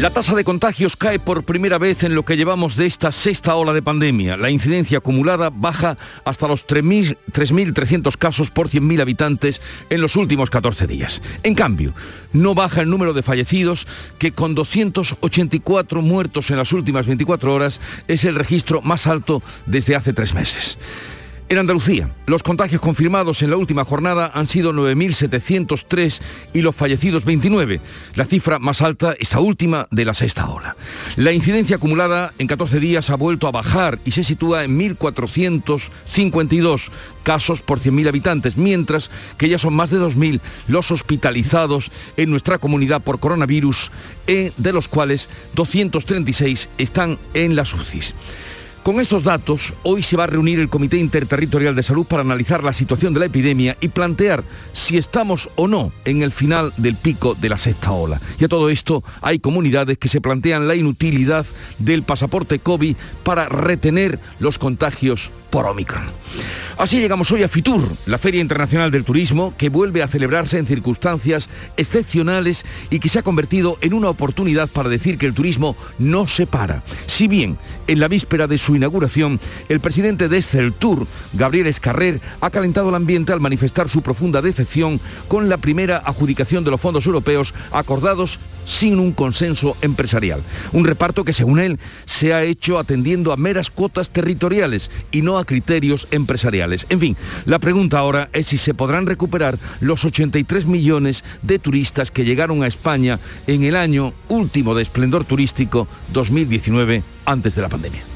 La tasa de contagios cae por primera vez en lo que llevamos de esta sexta ola de pandemia. La incidencia acumulada baja hasta los 3.300 casos por 100.000 habitantes en los últimos 14 días. En cambio, no baja el número de fallecidos, que con 284 muertos en las últimas 24 horas es el registro más alto desde hace tres meses. En Andalucía, los contagios confirmados en la última jornada han sido 9.703 y los fallecidos 29, la cifra más alta, esta última, de la sexta ola. La incidencia acumulada en 14 días ha vuelto a bajar y se sitúa en 1.452 casos por 100.000 habitantes, mientras que ya son más de 2.000 los hospitalizados en nuestra comunidad por coronavirus, eh, de los cuales 236 están en las UCIs. Con estos datos, hoy se va a reunir el Comité Interterritorial de Salud para analizar la situación de la epidemia y plantear si estamos o no en el final del pico de la sexta ola. Y a todo esto, hay comunidades que se plantean la inutilidad del pasaporte COVID para retener los contagios por Omicron. Así llegamos hoy a Fitur, la Feria Internacional del Turismo, que vuelve a celebrarse en circunstancias excepcionales y que se ha convertido en una oportunidad para decir que el turismo no se para. Si bien en la víspera de su inauguración, el presidente de Tour, Gabriel Escarrer, ha calentado el ambiente al manifestar su profunda decepción con la primera adjudicación de los fondos europeos acordados sin un consenso empresarial. Un reparto que, según él, se ha hecho atendiendo a meras cuotas territoriales y no a criterios empresariales. En fin, la pregunta ahora es si se podrán recuperar los 83 millones de turistas que llegaron a España en el año último de esplendor turístico 2019 antes de la pandemia.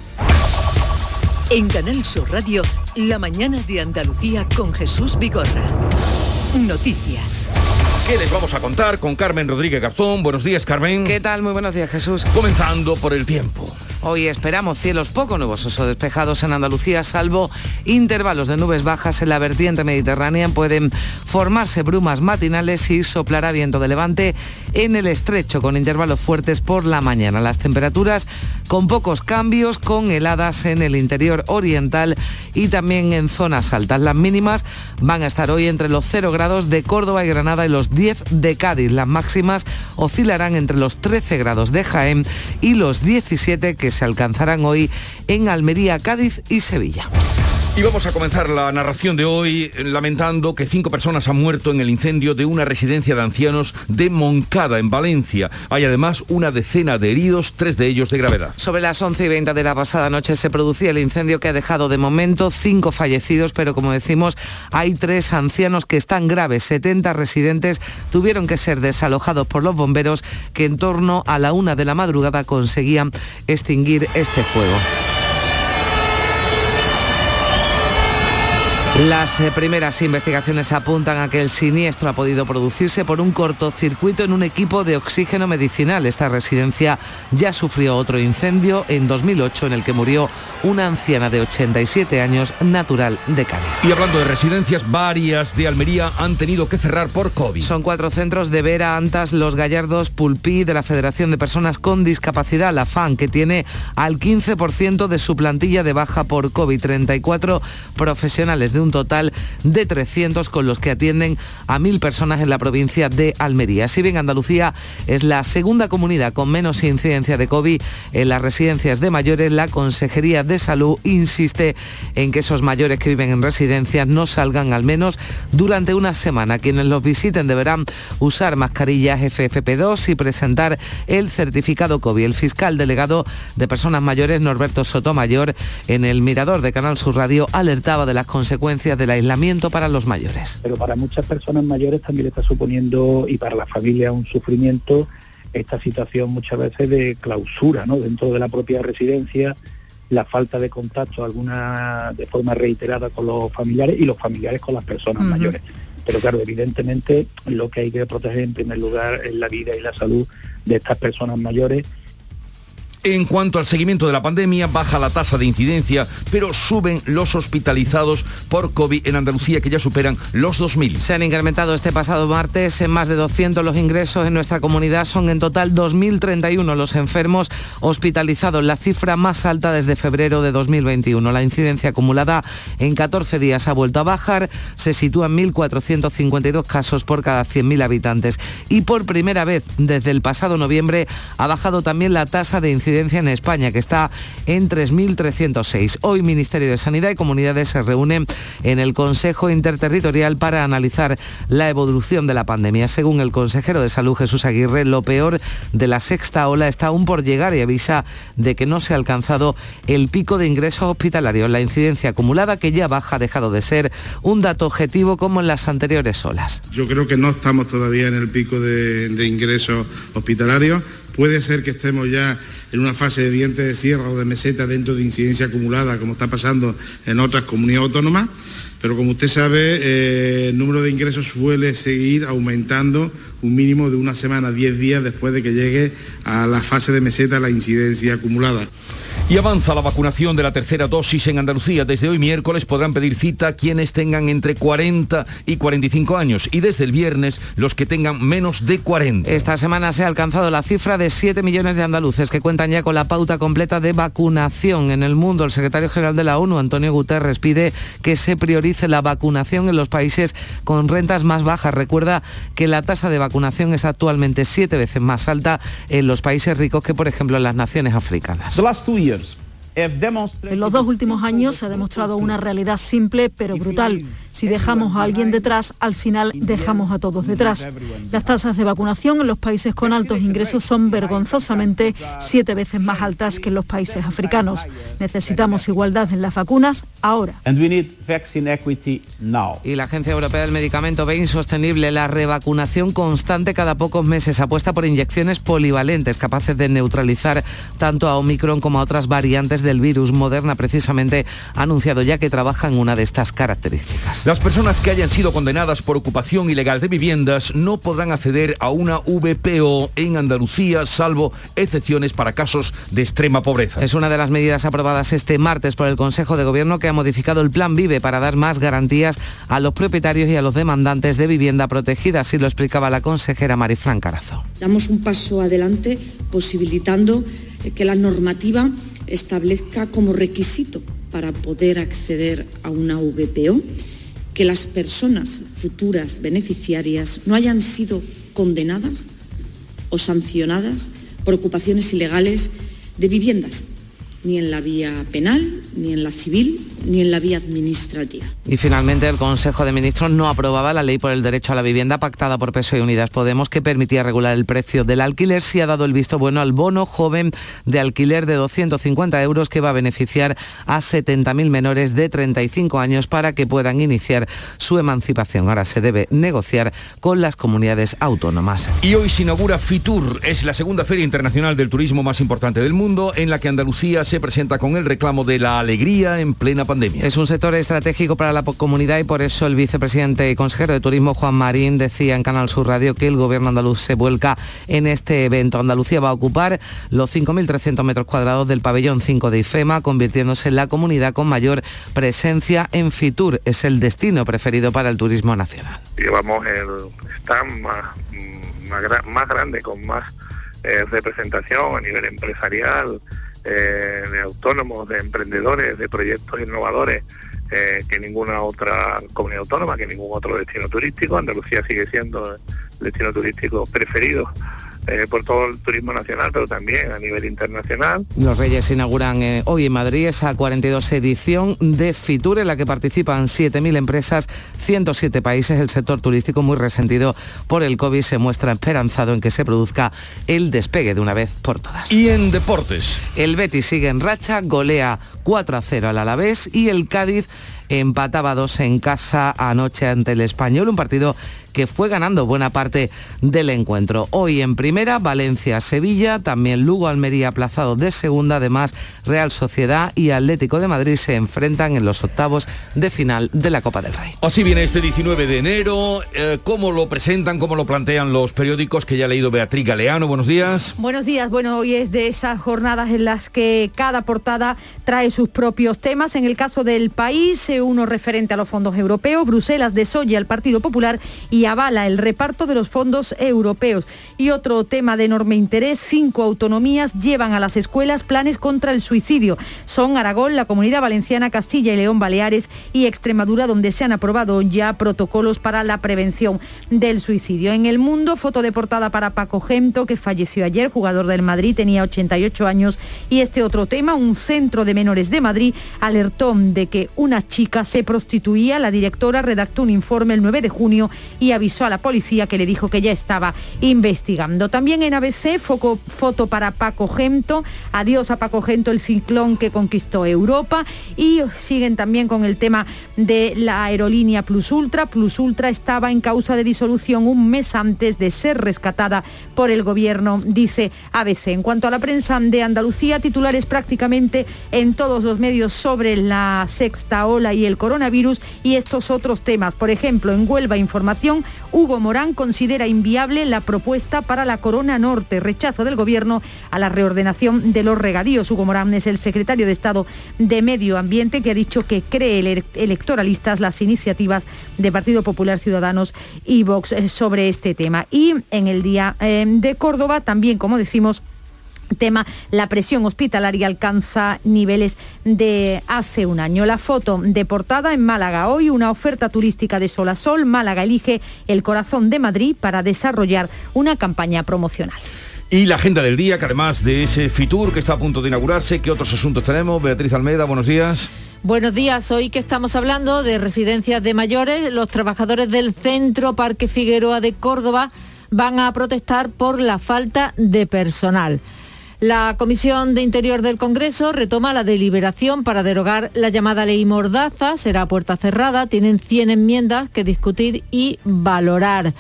En Canal Sur Radio, la mañana de Andalucía con Jesús Vigorra. Noticias. ¿Qué les vamos a contar con Carmen Rodríguez Garzón? Buenos días, Carmen. ¿Qué tal? Muy buenos días, Jesús. Comenzando por el tiempo. Hoy esperamos cielos poco nubosos o despejados en Andalucía, salvo intervalos de nubes bajas en la vertiente mediterránea. Pueden formarse brumas matinales y soplará viento de levante en el estrecho, con intervalos fuertes por la mañana. Las temperaturas con pocos cambios, con heladas en el interior oriental y también en zonas altas. Las mínimas van a estar hoy entre los 0 grados de Córdoba y Granada y los 10 de Cádiz. Las máximas oscilarán entre los 13 grados de Jaén y los 17 que se alcanzarán hoy en Almería, Cádiz y Sevilla. Y vamos a comenzar la narración de hoy lamentando que cinco personas han muerto en el incendio de una residencia de ancianos de Moncada, en Valencia. Hay además una decena de heridos, tres de ellos de gravedad. Sobre las 11 y 20 de la pasada noche se producía el incendio que ha dejado de momento cinco fallecidos, pero como decimos, hay tres ancianos que están graves. 70 residentes tuvieron que ser desalojados por los bomberos que en torno a la una de la madrugada conseguían extinguir este fuego. Las eh, primeras investigaciones apuntan a que el siniestro ha podido producirse por un cortocircuito en un equipo de oxígeno medicinal. Esta residencia ya sufrió otro incendio en 2008 en el que murió una anciana de 87 años natural de Cádiz. Y hablando de residencias, varias de Almería han tenido que cerrar por COVID. Son cuatro centros de Vera, Antas, Los Gallardos, Pulpí, de la Federación de Personas con Discapacidad, la FAN, que tiene al 15% de su plantilla de baja por COVID. 34 profesionales de un total de 300 con los que atienden a mil personas en la provincia de Almería. Si bien Andalucía es la segunda comunidad con menos incidencia de COVID en las residencias de mayores, la Consejería de Salud insiste en que esos mayores que viven en residencias no salgan al menos durante una semana. Quienes los visiten deberán usar mascarillas FFP2 y presentar el certificado COVID. El fiscal delegado de personas mayores, Norberto Sotomayor, en el Mirador de Canal Sur Radio, alertaba de las consecuencias del aislamiento para los mayores. Pero para muchas personas mayores también está suponiendo, y para la familia, un sufrimiento esta situación muchas veces de clausura ¿no? dentro de la propia residencia, la falta de contacto alguna de forma reiterada con los familiares y los familiares con las personas mayores. Pero claro, evidentemente lo que hay que proteger en primer lugar es la vida y la salud de estas personas mayores En cuanto al seguimiento de la pandemia, baja la tasa de incidencia, pero suben los hospitalizados por COVID en Andalucía, que ya superan los 2.000. Se han incrementado este pasado martes en más de 200 los ingresos en nuestra comunidad. Son en total 2.031 los enfermos hospitalizados, la cifra más alta desde febrero de 2021. La incidencia acumulada en 14 días ha vuelto a bajar, se sitúa en 1.452 casos por cada 100.000 habitantes. Y por primera vez desde el pasado noviembre ha bajado también la tasa de incidencia en España, que está en 3.306. Hoy Ministerio de Sanidad y Comunidades se reúnen en el Consejo Interterritorial para analizar la evolución de la pandemia. Según el consejero de Salud Jesús Aguirre, lo peor de la sexta ola está aún por llegar y avisa de que no se ha alcanzado el pico de ingresos hospitalarios. La incidencia acumulada que ya baja ha dejado de ser un dato objetivo como en las anteriores olas. Yo creo que no estamos todavía en el pico de, ingresos hospitalarios. Puede ser que estemos ya en una fase de dientes de sierra o de meseta dentro de incidencia acumulada, como está pasando en otras comunidades autónomas, pero como usted sabe, eh, el número de ingresos suele seguir aumentando un mínimo de una semana, 10 días después de que llegue a la fase de meseta la incidencia acumulada. Y avanza la vacunación de la tercera dosis en Andalucía. Desde hoy miércoles podrán pedir cita quienes tengan entre 40 y 45 años y desde el viernes los que tengan menos de 40. Esta semana se ha alcanzado la cifra de 7 millones de andaluces que cuentan ya con la pauta completa de vacunación en el mundo. El secretario general de la ONU, Antonio Guterres, pide que se priorice la vacunación en los países con rentas más bajas. Recuerda que la tasa de vacunación es actualmente siete veces más alta en los países ricos que, por ejemplo, en las naciones africanas. years. En los dos últimos años se ha demostrado una realidad simple pero brutal. Si dejamos a alguien detrás, al final dejamos a todos detrás. Las tasas de vacunación en los países con altos ingresos son vergonzosamente siete veces más altas que en los países africanos. Necesitamos igualdad en las vacunas ahora. Y la Agencia Europea del Medicamento ve insostenible la revacunación constante cada pocos meses. Apuesta por inyecciones polivalentes capaces de neutralizar tanto a Omicron como a otras variantes del virus. Moderna precisamente ha anunciado ya que trabaja en una de estas características. Las personas que hayan sido condenadas por ocupación ilegal de viviendas no podrán acceder a una VPO en Andalucía, salvo excepciones para casos de extrema pobreza. Es una de las medidas aprobadas este martes por el Consejo de Gobierno que ha modificado el Plan Vive para dar más garantías a los propietarios y a los demandantes de vivienda protegida, así lo explicaba la consejera Marifran Carazo. Damos un paso adelante posibilitando que la normativa establezca como requisito para poder acceder a una VPO que las personas futuras beneficiarias no hayan sido condenadas o sancionadas por ocupaciones ilegales de viviendas ni en la vía penal, ni en la civil, ni en la vía administrativa. Y finalmente el Consejo de Ministros no aprobaba la ley por el derecho a la vivienda pactada por PSOE y Unidas Podemos que permitía regular el precio del alquiler si ha dado el visto bueno al bono joven de alquiler de 250 euros que va a beneficiar a 70.000 menores de 35 años para que puedan iniciar su emancipación. Ahora se debe negociar con las comunidades autónomas. Y hoy se inaugura FITUR, es la segunda feria internacional del turismo más importante del mundo en la que Andalucía se se presenta con el reclamo de la alegría en plena pandemia. Es un sector estratégico para la comunidad y por eso el vicepresidente y consejero de Turismo Juan Marín decía en Canal Sur Radio que el gobierno andaluz se vuelca en este evento. Andalucía va a ocupar los 5.300 metros cuadrados del pabellón 5 de IFEMA, convirtiéndose en la comunidad con mayor presencia en Fitur. Es el destino preferido para el turismo nacional. Llevamos el stand más, más, más grande, con más eh, representación a nivel empresarial, eh, de autónomos, de emprendedores, de proyectos innovadores eh, que ninguna otra comunidad autónoma, que ningún otro destino turístico. Andalucía sigue siendo el destino turístico preferido eh, por todo el turismo nacional, pero también a nivel internacional. Los Reyes inauguran eh, hoy en Madrid esa 42 edición de Fitur en la que participan 7.000 empresas, 107 países. El sector turístico muy resentido por el COVID se muestra esperanzado en que se produzca el despegue de una vez por todas. Y en deportes. El Betis sigue en racha, golea 4 a 0 al Alavés y el Cádiz empataba dos en casa anoche ante el español, un partido que fue ganando buena parte del encuentro. Hoy en primera, Valencia-Sevilla, también Lugo-Almería aplazado de segunda, además Real Sociedad y Atlético de Madrid se enfrentan en los octavos de final de la Copa del Rey. Así viene este 19 de enero, eh, ¿cómo lo presentan, cómo lo plantean los periódicos que ya ha leído Beatriz Galeano? Buenos días. Buenos días, bueno, hoy es de esas jornadas en las que cada portada trae sus propios temas. En el caso del país, eh, uno referente a los fondos europeos, Bruselas desoye al Partido Popular y avala el reparto de los fondos europeos. Y otro tema de enorme interés, cinco autonomías llevan a las escuelas planes contra el suicidio. Son Aragón, la Comunidad Valenciana, Castilla y León, Baleares y Extremadura, donde se han aprobado ya protocolos para la prevención del suicidio. En el mundo, foto de portada para Paco Gento, que falleció ayer, jugador del Madrid, tenía 88 años. Y este otro tema, un centro de menores de Madrid alertó de que una chica se prostituía. La directora redactó un informe el 9 de junio y avisó a la policía que le dijo que ya estaba investigando. También en ABC, foco, foto para Paco Gento, adiós a Paco Gento, el ciclón que conquistó Europa y siguen también con el tema de la aerolínea Plus Ultra. Plus Ultra estaba en causa de disolución un mes antes de ser rescatada por el gobierno, dice ABC. En cuanto a la prensa de Andalucía, titulares prácticamente en todos los medios sobre la sexta ola y el coronavirus y estos otros temas. Por ejemplo, en Huelva Información, Hugo Morán considera inviable la propuesta para la Corona Norte, rechazo del Gobierno a la reordenación de los regadíos. Hugo Morán es el secretario de Estado de Medio Ambiente que ha dicho que cree electoralistas las iniciativas de Partido Popular Ciudadanos y Vox sobre este tema. Y en el día eh, de Córdoba también, como decimos, tema, la presión hospitalaria alcanza niveles de hace un año. La foto de portada en Málaga. Hoy una oferta turística de sol a sol. Málaga elige el corazón de Madrid para desarrollar una campaña promocional. Y la agenda del día, que además de ese Fitur que está a punto de inaugurarse, ¿qué otros asuntos tenemos? Beatriz Almeida, buenos días. Buenos días, hoy que estamos hablando de residencias de mayores, los trabajadores del Centro Parque Figueroa de Córdoba van a protestar por la falta de personal. La Comisión de Interior del Congreso retoma la deliberación para derogar la llamada ley Mordaza. Será puerta cerrada. Tienen 100 enmiendas que discutir y valorar.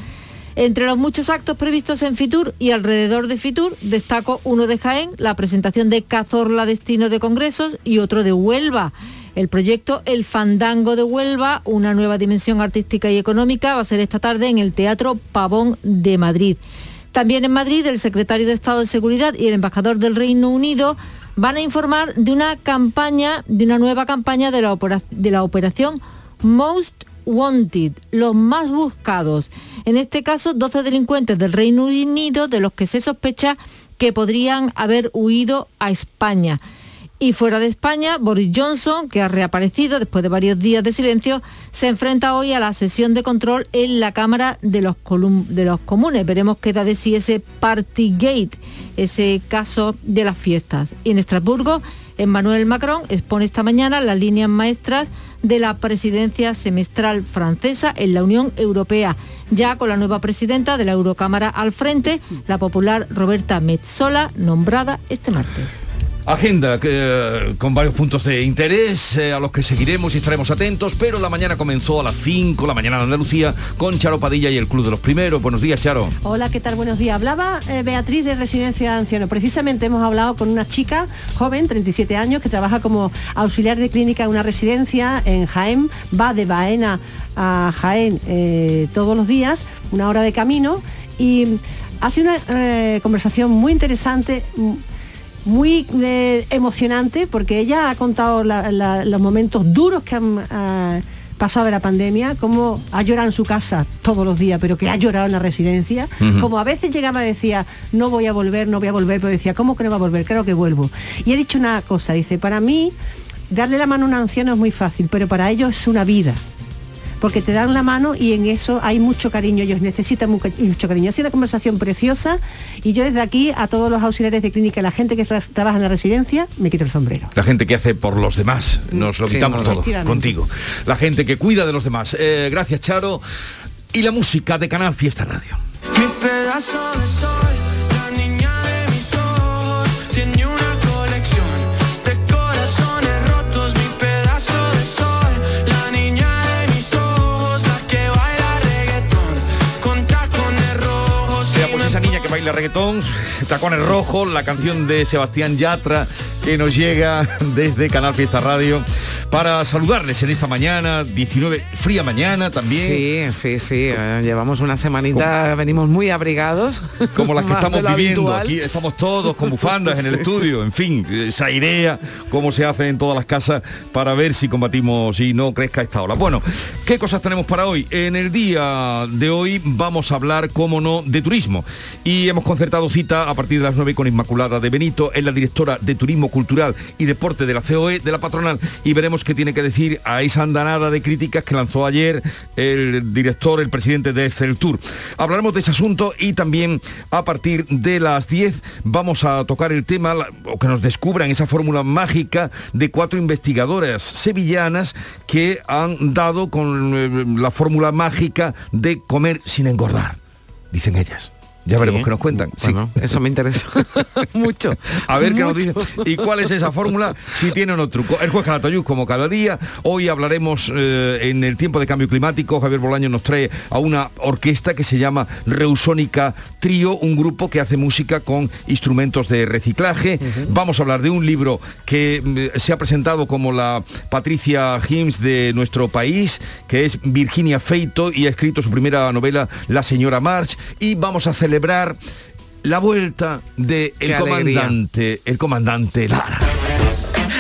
Entre los muchos actos previstos en Fitur y alrededor de Fitur, destaco uno de Jaén, la presentación de Cazorla Destino de Congresos y otro de Huelva. El proyecto El Fandango de Huelva, una nueva dimensión artística y económica, va a ser esta tarde en el Teatro Pavón de Madrid. También en Madrid, el secretario de Estado de Seguridad y el embajador del Reino Unido van a informar de una campaña, de una nueva campaña de la, de la operación Most Wanted, los más buscados. En este caso, 12 delincuentes del Reino Unido de los que se sospecha que podrían haber huido a España. Y fuera de España, Boris Johnson, que ha reaparecido después de varios días de silencio, se enfrenta hoy a la sesión de control en la Cámara de los, Comunes. Veremos qué da de sí ese Partygate, ese caso de las fiestas. Y en Estrasburgo, Emmanuel Macron expone esta mañana las líneas maestras de la presidencia semestral francesa en la Unión Europea, ya con la nueva presidenta de la Eurocámara al frente, la popular Roberta Metzola, nombrada este martes. Agenda eh, con varios puntos de interés eh, a los que seguiremos y estaremos atentos, pero la mañana comenzó a las 5, la mañana de Andalucía, con Charo Padilla y el Club de los Primeros. Buenos días, Charo. Hola, ¿qué tal? Buenos días. Hablaba eh, Beatriz de Residencia de Ancianos. Precisamente hemos hablado con una chica joven, 37 años, que trabaja como auxiliar de clínica en una residencia en Jaén. Va de Baena a Jaén todos los días, una hora de camino, y ha sido una conversación muy interesante muy eh, emocionante porque ella ha contado los momentos duros que han eh, pasado de la pandemia, como ha llorado en su casa todos los días, pero que ha llorado en la residencia, como a veces llegaba y decía, no voy a volver, no voy a volver, pero decía, ¿cómo que no va a volver? Creo que vuelvo. Y he dicho una cosa, dice, para mí darle la mano a un anciano es muy fácil, pero para ellos es una vida porque te dan la mano y en eso hay mucho cariño, ellos necesitan mucho cariño. Ha sido una conversación preciosa y yo desde aquí a todos los auxiliares de clínica, la gente que trabaja en la residencia, me quito el sombrero. La gente que hace por los demás, nos lo quitamos todo contigo. La gente que cuida de los demás. Eh, gracias, Charo. Y la música de Canal Fiesta Radio. Baila reggaetón, tacones rojos, la canción de Sebastián Yatra que nos llega desde Canal Fiesta Radio para saludarles en esta mañana, 19, fría mañana también. Sí, sí, sí, eh, llevamos una semanita, venimos muy abrigados. Como las que estamos viviendo, aquí estamos todos con bufandas en el estudio, en fin, esa idea, cómo se hace en todas las casas para ver si combatimos y no crezca esta ola. Bueno, ¿qué cosas tenemos para hoy? En el día de hoy vamos a hablar, como no, de turismo. Y hemos concertado cita a partir de las 9 con Inmaculada de Benito, es la directora de Turismo Cultural y Deporte de la COE, de la patronal, y veremos qué tiene que decir a esa andanada de críticas que lanzó ayer el director, el presidente de Excel Tour. Hablaremos de ese asunto y también a partir de las 10 vamos a tocar el tema, o que nos descubran esa fórmula mágica de cuatro investigadoras sevillanas que han dado con eh, la fórmula mágica de comer sin engordar, dicen ellas. Ya veremos qué nos cuentan. eso me interesa mucho. A ver qué nos dicen. ¿Y cuál es esa fórmula? Si tiene o no truco. El juez Calatayud, como cada día. Hoy hablaremos eh, en el tiempo de cambio climático. Javier Bolaño nos trae a una orquesta que se llama Reusónica Trío, un grupo que hace música con instrumentos de reciclaje. Vamos a hablar de un libro que mm, se ha presentado como la Patricia Hims de nuestro país, que es Virginia Feito y ha escrito su primera novela, La señora March. Y vamos a hacer celebrar la vuelta de el comandante, el comandante Lara.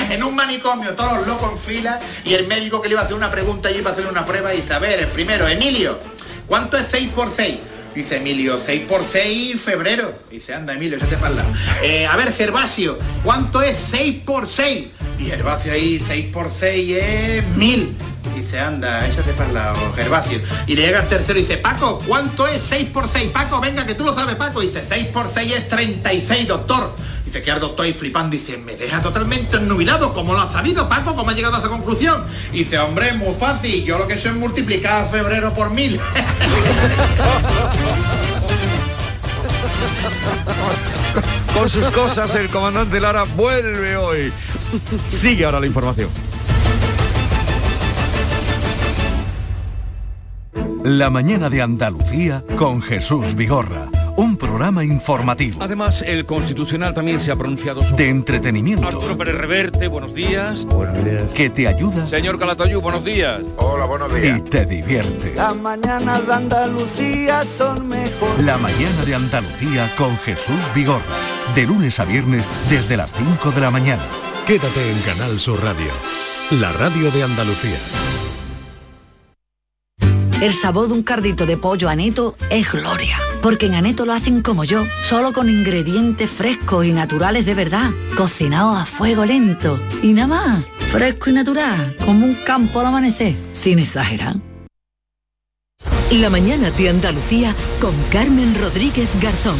En un manicomio, todos los locos en fila, y el médico que le iba a hacer una pregunta y iba a hacer una prueba y dice, a ver, el primero, Emilio, ¿cuánto es 6 por 6? Dice Emilio, 6 por 6, febrero. Dice, anda Emilio, se te para eh, a ver, Gervasio, ¿cuánto es 6 por 6? Y Gervasio ahí, 6 por 6 es 1000. Dice, anda, échate para el lado, Gervasio. Y le llega el tercero y dice, Paco, ¿cuánto es 6 por 6? Paco, venga, que tú lo sabes, Paco. Dice, 6 por 6 es 36, doctor. Dice que el doctor ahí flipando, dice, me deja totalmente ennubilado. ¿Cómo lo ha sabido, Paco? ¿Cómo ha llegado a esa conclusión? Dice, hombre, muy fácil. Yo lo que sé es multiplicar febrero por mil. Con sus cosas, el comandante Lara vuelve hoy. Sigue ahora la información. La mañana de Andalucía con Jesús Vigorra. Un programa informativo. Además, el Constitucional también se ha pronunciado sobre... De entretenimiento. Arturo Pérez Reverte, buenos días. Buenos días. Que te ayuda. Señor Calatayú, buenos días. Hola, buenos días. Y te divierte. La mañana de Andalucía son mejor. La mañana de Andalucía con Jesús Vigorra. De lunes a viernes desde las 5 de la mañana. Quédate en Canal Sur Radio. La radio de Andalucía. El sabor de un cardito de pollo aneto es gloria. Porque en Aneto lo hacen como yo, solo con ingredientes frescos y naturales de verdad, cocinados a fuego lento. Y nada más, fresco y natural, como un campo al amanecer, sin exagerar. La mañana de Andalucía con Carmen Rodríguez Garzón.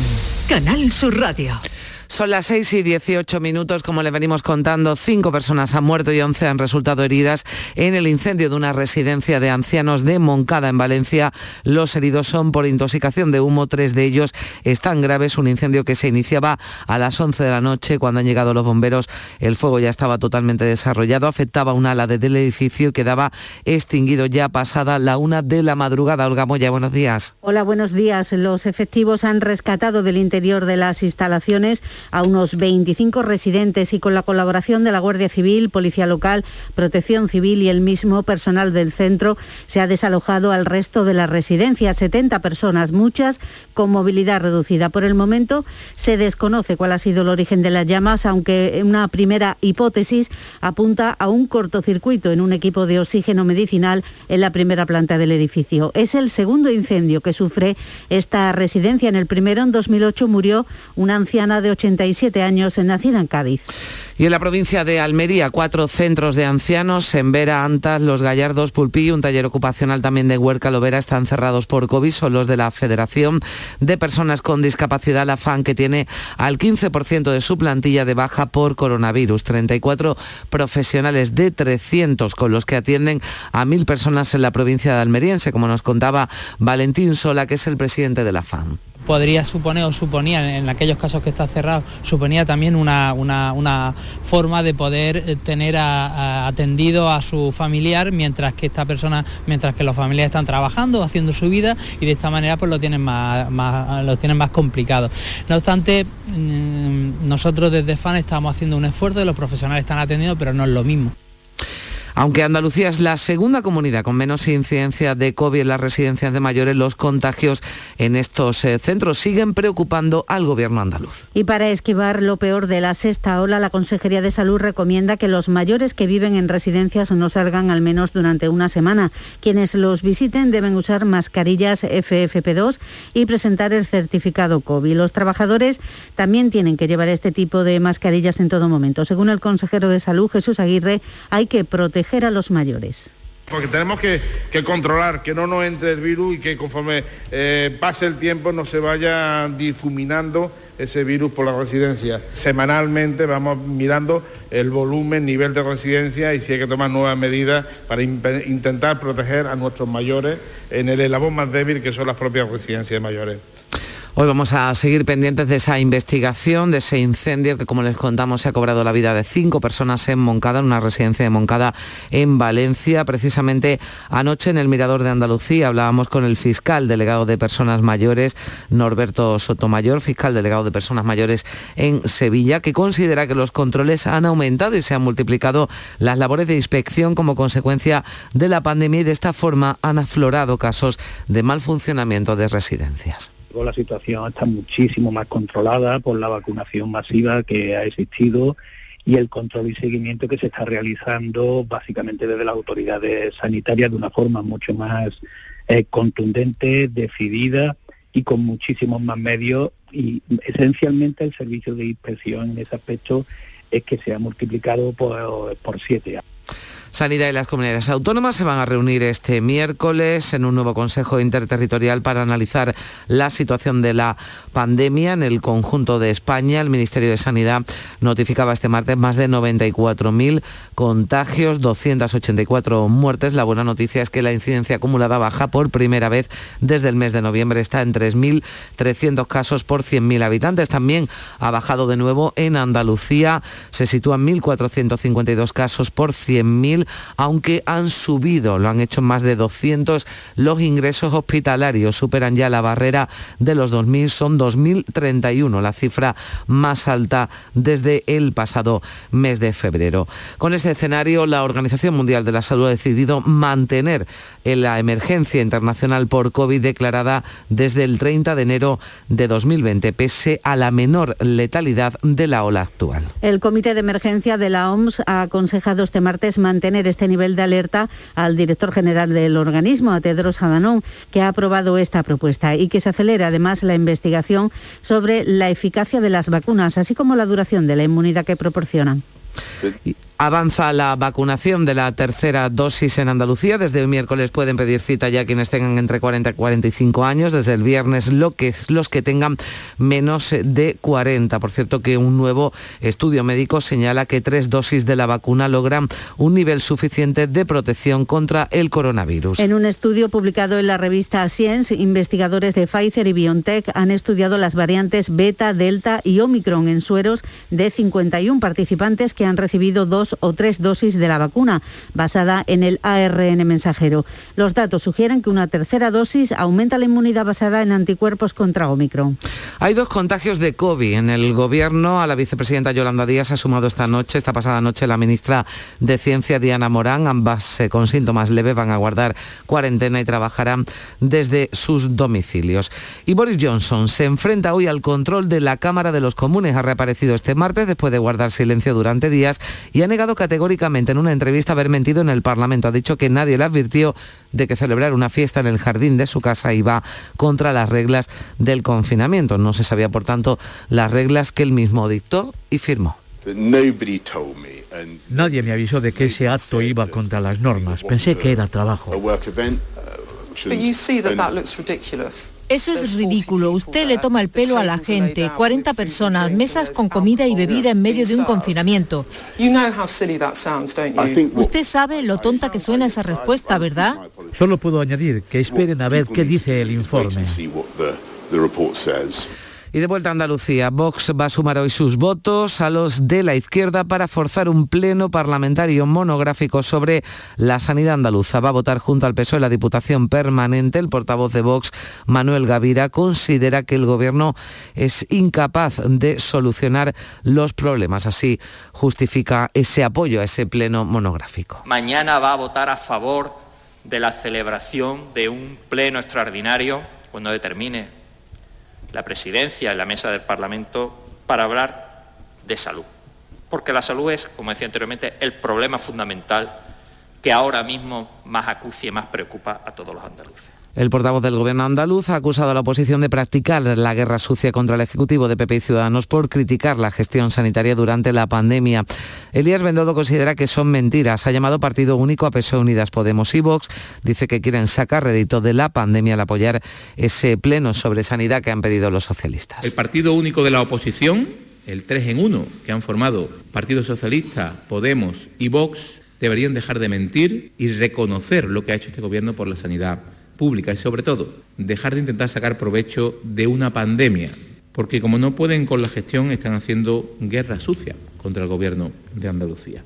Canal Sur Radio. Son las 6 y 18 minutos, como le venimos contando, cinco personas han muerto y 11 han resultado heridas en el incendio de una residencia de ancianos de Moncada, en Valencia. Los heridos son por intoxicación de humo, tres de ellos están graves. Un incendio que se iniciaba a las 11 de la noche cuando han llegado los bomberos. El fuego ya estaba totalmente desarrollado, afectaba un ala del edificio y quedaba extinguido ya pasada la una de la madrugada. Olga Moya, buenos días. Hola, buenos días. Los efectivos han rescatado del interior de las instalaciones a unos 25 residentes y con la colaboración de la Guardia Civil, Policía Local, Protección Civil y el mismo personal del centro se ha desalojado al resto de la residencia, 70 personas, muchas con movilidad reducida. Por el momento se desconoce cuál ha sido el origen de las llamas, aunque una primera hipótesis apunta a un cortocircuito en un equipo de oxígeno medicinal en la primera planta del edificio. Es el segundo incendio que sufre esta residencia. En el primero, en 2008, murió una anciana de 87 años, nacida en Cádiz. Y en la provincia de Almería, cuatro centros de ancianos, en Vera, Antas, Los Gallardos, Pulpí, un taller ocupacional también de Huerca Lovera, están cerrados por COVID, son los de la Federación de Personas con Discapacidad, la FAN, que tiene al 15% de su plantilla de baja por coronavirus. 34 profesionales de 300 con los que atienden a mil personas en la provincia de Almeriense, como nos contaba Valentín Sola, que es el presidente de la FAN podría suponer o suponía en aquellos casos que está cerrado, suponía también una, forma de poder eh, tener atendido a su familiar mientras que esta persona, mientras que los familiares están trabajando, haciendo su vida y de esta manera pues lo tienen más, lo tienen más complicado. No obstante, mm, nosotros desde FAN estamos haciendo un esfuerzo y los profesionales están atendiendo, pero no es lo mismo. Aunque Andalucía es la segunda comunidad con menos incidencia de COVID en las residencias de mayores, los contagios en estos eh, centros siguen preocupando al gobierno andaluz. Y para esquivar lo peor de la sexta ola, la Consejería de Salud recomienda que los mayores que viven en residencias no salgan al menos durante una semana. Quienes los visiten deben usar mascarillas FFP2 y presentar el certificado COVID. Los trabajadores también tienen que llevar este tipo de mascarillas en todo momento. Según el consejero de Salud, Jesús Aguirre, hay que proteger a los mayores. Porque tenemos que, controlar que no nos entre el virus y que conforme eh, pase el tiempo no se vaya difuminando ese virus por la residencia. Semanalmente vamos mirando el volumen, nivel de residencia y si hay que tomar nuevas medidas para intentar proteger a nuestros mayores en el eslabón más débil que son las propias residencias de mayores. Hoy vamos a seguir pendientes de esa investigación, de ese incendio que, como les contamos, se ha cobrado la vida de cinco personas en Moncada, en una residencia de Moncada en Valencia. Precisamente anoche en el Mirador de Andalucía hablábamos con el fiscal delegado de personas mayores, Norberto Sotomayor, fiscal delegado de personas mayores en Sevilla, que considera que los controles han aumentado y se han multiplicado las labores de inspección como consecuencia de la pandemia y de esta forma han aflorado casos de mal funcionamiento de residencias la situación está muchísimo más controlada por la vacunación masiva que ha existido y el control y seguimiento que se está realizando básicamente desde las autoridades sanitarias de una forma mucho más eh, contundente, decidida y con muchísimos más medios y esencialmente el servicio de inspección en ese aspecto es que se ha multiplicado por, por siete. Sanidad y las comunidades autónomas se van a reunir este miércoles en un nuevo Consejo Interterritorial para analizar la situación de la pandemia en el conjunto de España. El Ministerio de Sanidad notificaba este martes más de 94.000 contagios, 284 muertes. La buena noticia es que la incidencia acumulada baja por primera vez desde el mes de noviembre. Está en 3.300 casos por 100.000 habitantes. También ha bajado de nuevo en Andalucía. Se sitúan 1.452 casos por 100.000 aunque han subido, lo han hecho más de 200 los ingresos hospitalarios, superan ya la barrera de los 2.000, son 2.031, la cifra más alta desde el pasado mes de febrero. Con este escenario, la Organización Mundial de la Salud ha decidido mantener la emergencia internacional por COVID declarada desde el 30 de enero de 2020, pese a la menor letalidad de la ola actual. El Comité de Emergencia de la OMS ha aconsejado este martes mantener este nivel de alerta al director general del organismo, a Tedros Adhanom, que ha aprobado esta propuesta y que se acelera además la investigación sobre la eficacia de las vacunas, así como la duración de la inmunidad que proporcionan. Avanza la vacunación de la tercera dosis en Andalucía. Desde el miércoles pueden pedir cita ya quienes tengan entre 40 y 45 años. Desde el viernes lo que, los que tengan menos de 40. Por cierto que un nuevo estudio médico señala que tres dosis de la vacuna logran un nivel suficiente de protección contra el coronavirus. En un estudio publicado en la revista Science, investigadores de Pfizer y BioNTech han estudiado las variantes beta, delta y omicron en sueros de 51 participantes que han recibido dos o tres dosis de la vacuna, basada en el ARN mensajero. Los datos sugieren que una tercera dosis aumenta la inmunidad basada en anticuerpos contra Omicron. Hay dos contagios de COVID en el gobierno. A la vicepresidenta Yolanda Díaz ha sumado esta noche, esta pasada noche, la ministra de Ciencia Diana Morán. Ambas eh, con síntomas leves van a guardar cuarentena y trabajarán desde sus domicilios. Y Boris Johnson se enfrenta hoy al control de la Cámara de los Comunes. Ha reaparecido este martes después de guardar silencio durante días y ha negado categóricamente en una entrevista haber mentido en el Parlamento. Ha dicho que nadie le advirtió de que celebrar una fiesta en el jardín de su casa iba contra las reglas del confinamiento. No se sabía, por tanto, las reglas que él mismo dictó y firmó. Nadie me avisó de que ese acto iba contra las normas. Pensé que era trabajo. Eso es ridículo. Usted le toma el pelo a la gente. 40 personas, mesas con comida y bebida en medio de un confinamiento. Usted sabe lo tonta que suena esa respuesta, ¿verdad? Solo puedo añadir que esperen a ver qué dice el informe. Y de vuelta a Andalucía, Vox va a sumar hoy sus votos a los de la izquierda para forzar un pleno parlamentario monográfico sobre la sanidad andaluza. Va a votar junto al PSOE la Diputación Permanente. El portavoz de Vox, Manuel Gavira, considera que el Gobierno es incapaz de solucionar los problemas. Así justifica ese apoyo a ese pleno monográfico. Mañana va a votar a favor de la celebración de un pleno extraordinario cuando determine la presidencia y la mesa del Parlamento para hablar de salud. Porque la salud es, como decía anteriormente, el problema fundamental que ahora mismo más acucia y más preocupa a todos los andaluces. El portavoz del gobierno andaluz ha acusado a la oposición de practicar la guerra sucia contra el Ejecutivo de PP y Ciudadanos por criticar la gestión sanitaria durante la pandemia. Elías Bendodo considera que son mentiras. Ha llamado partido único a PSOE Unidas Podemos y Vox. Dice que quieren sacar rédito de la pandemia al apoyar ese pleno sobre sanidad que han pedido los socialistas. El partido único de la oposición, el 3 en 1 que han formado Partido Socialista, Podemos y Vox, deberían dejar de mentir y reconocer lo que ha hecho este gobierno por la sanidad pública y sobre todo dejar de intentar sacar provecho de una pandemia, porque como no pueden con la gestión están haciendo guerra sucia contra el gobierno de Andalucía.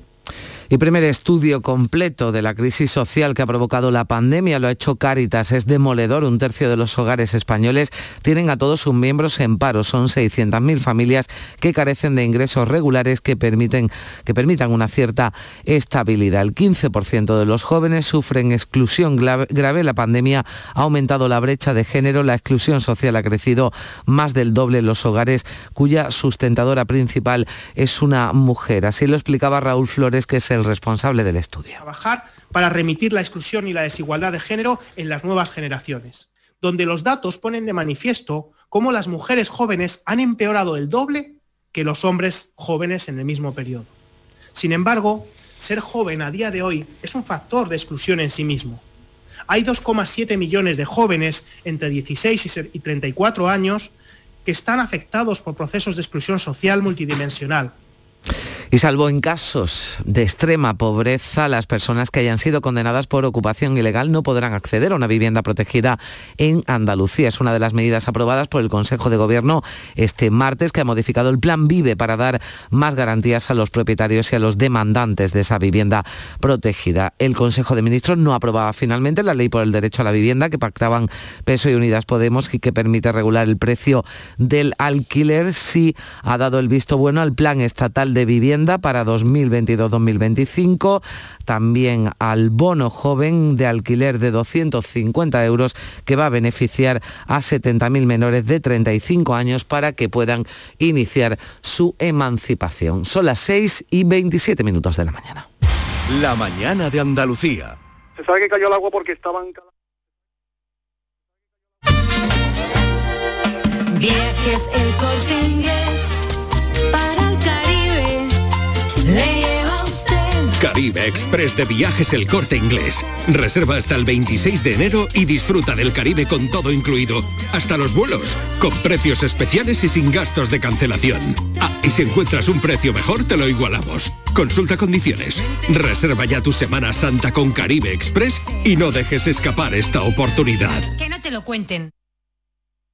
Y primer estudio completo de la crisis social que ha provocado la pandemia lo ha hecho Cáritas. Es demoledor. Un tercio de los hogares españoles tienen a todos sus miembros en paro. Son 600.000 familias que carecen de ingresos regulares que, permiten, que permitan una cierta estabilidad. El 15% de los jóvenes sufren exclusión grave. La pandemia ha aumentado la brecha de género. La exclusión social ha crecido más del doble en los hogares cuya sustentadora principal es una mujer. Así lo explicaba Raúl Flores, que es el responsable del estudio. Trabajar para remitir la exclusión y la desigualdad de género en las nuevas generaciones, donde los datos ponen de manifiesto cómo las mujeres jóvenes han empeorado el doble que los hombres jóvenes en el mismo periodo. Sin embargo, ser joven a día de hoy es un factor de exclusión en sí mismo. Hay 2,7 millones de jóvenes entre 16 y 34 años que están afectados por procesos de exclusión social multidimensional, y salvo en casos de extrema pobreza, las personas que hayan sido condenadas por ocupación ilegal no podrán acceder a una vivienda protegida en Andalucía. Es una de las medidas aprobadas por el Consejo de Gobierno este martes que ha modificado el Plan Vive para dar más garantías a los propietarios y a los demandantes de esa vivienda protegida. El Consejo de Ministros no aprobaba finalmente la ley por el derecho a la vivienda que pactaban Peso y Unidas Podemos y que permite regular el precio del alquiler. Sí ha dado el visto bueno al Plan Estatal de Vivienda para 2022-2025, también al bono joven de alquiler de 250 euros que va a beneficiar a 70.000 menores de 35 años para que puedan iniciar su emancipación. Son las 6 y 27 minutos de la mañana. La mañana de Andalucía. Se sabe que cayó el agua porque estaban... Viajes el corte Caribe Express de Viajes El Corte Inglés. Reserva hasta el 26 de enero y disfruta del Caribe con todo incluido, hasta los vuelos, con precios especiales y sin gastos de cancelación. Ah, y si encuentras un precio mejor, te lo igualamos. Consulta condiciones. Reserva ya tu Semana Santa con Caribe Express y no dejes escapar esta oportunidad. Que no te lo cuenten.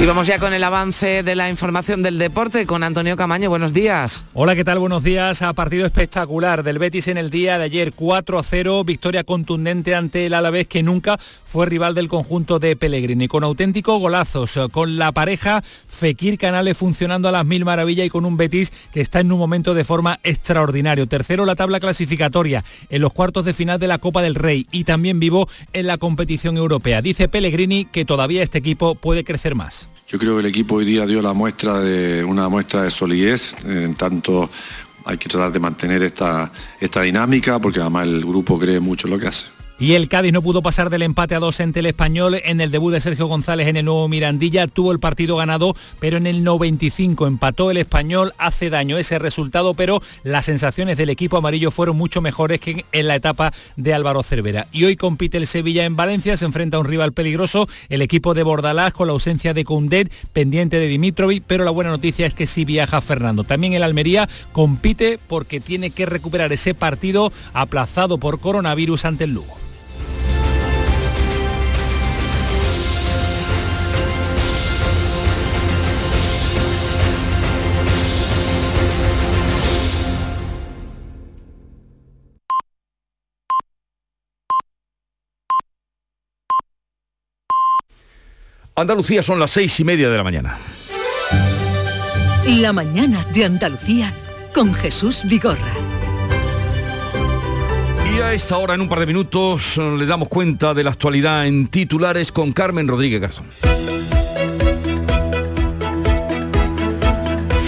Y vamos ya con el avance de la información del deporte con Antonio Camaño. Buenos días. Hola, ¿qué tal? Buenos días. A partido espectacular del Betis en el día de ayer 4-0, victoria contundente ante el Alavés que nunca fue rival del conjunto de Pellegrini. Con auténticos golazos, con la pareja Fekir Canales funcionando a las mil maravillas y con un Betis que está en un momento de forma extraordinario. Tercero la tabla clasificatoria en los cuartos de final de la Copa del Rey y también vivo en la competición europea. Dice Pellegrini que todavía este equipo puede crecer más. Yo creo que el equipo hoy día dio la muestra de una muestra de solidez, en tanto hay que tratar de mantener esta, esta dinámica porque además el grupo cree mucho en lo que hace. Y el Cádiz no pudo pasar del empate a dos ante el español en el debut de Sergio González en el nuevo Mirandilla. Tuvo el partido ganado, pero en el 95 empató el español. Hace daño ese resultado, pero las sensaciones del equipo amarillo fueron mucho mejores que en la etapa de Álvaro Cervera. Y hoy compite el Sevilla en Valencia, se enfrenta a un rival peligroso, el equipo de Bordalás con la ausencia de Koundé, pendiente de Dimitrovic, pero la buena noticia es que sí viaja Fernando. También el Almería compite porque tiene que recuperar ese partido aplazado por coronavirus ante el Lugo. Andalucía son las seis y media de la mañana. La mañana de Andalucía con Jesús Vigorra. Y a esta hora, en un par de minutos, le damos cuenta de la actualidad en titulares con Carmen Rodríguez Garzón.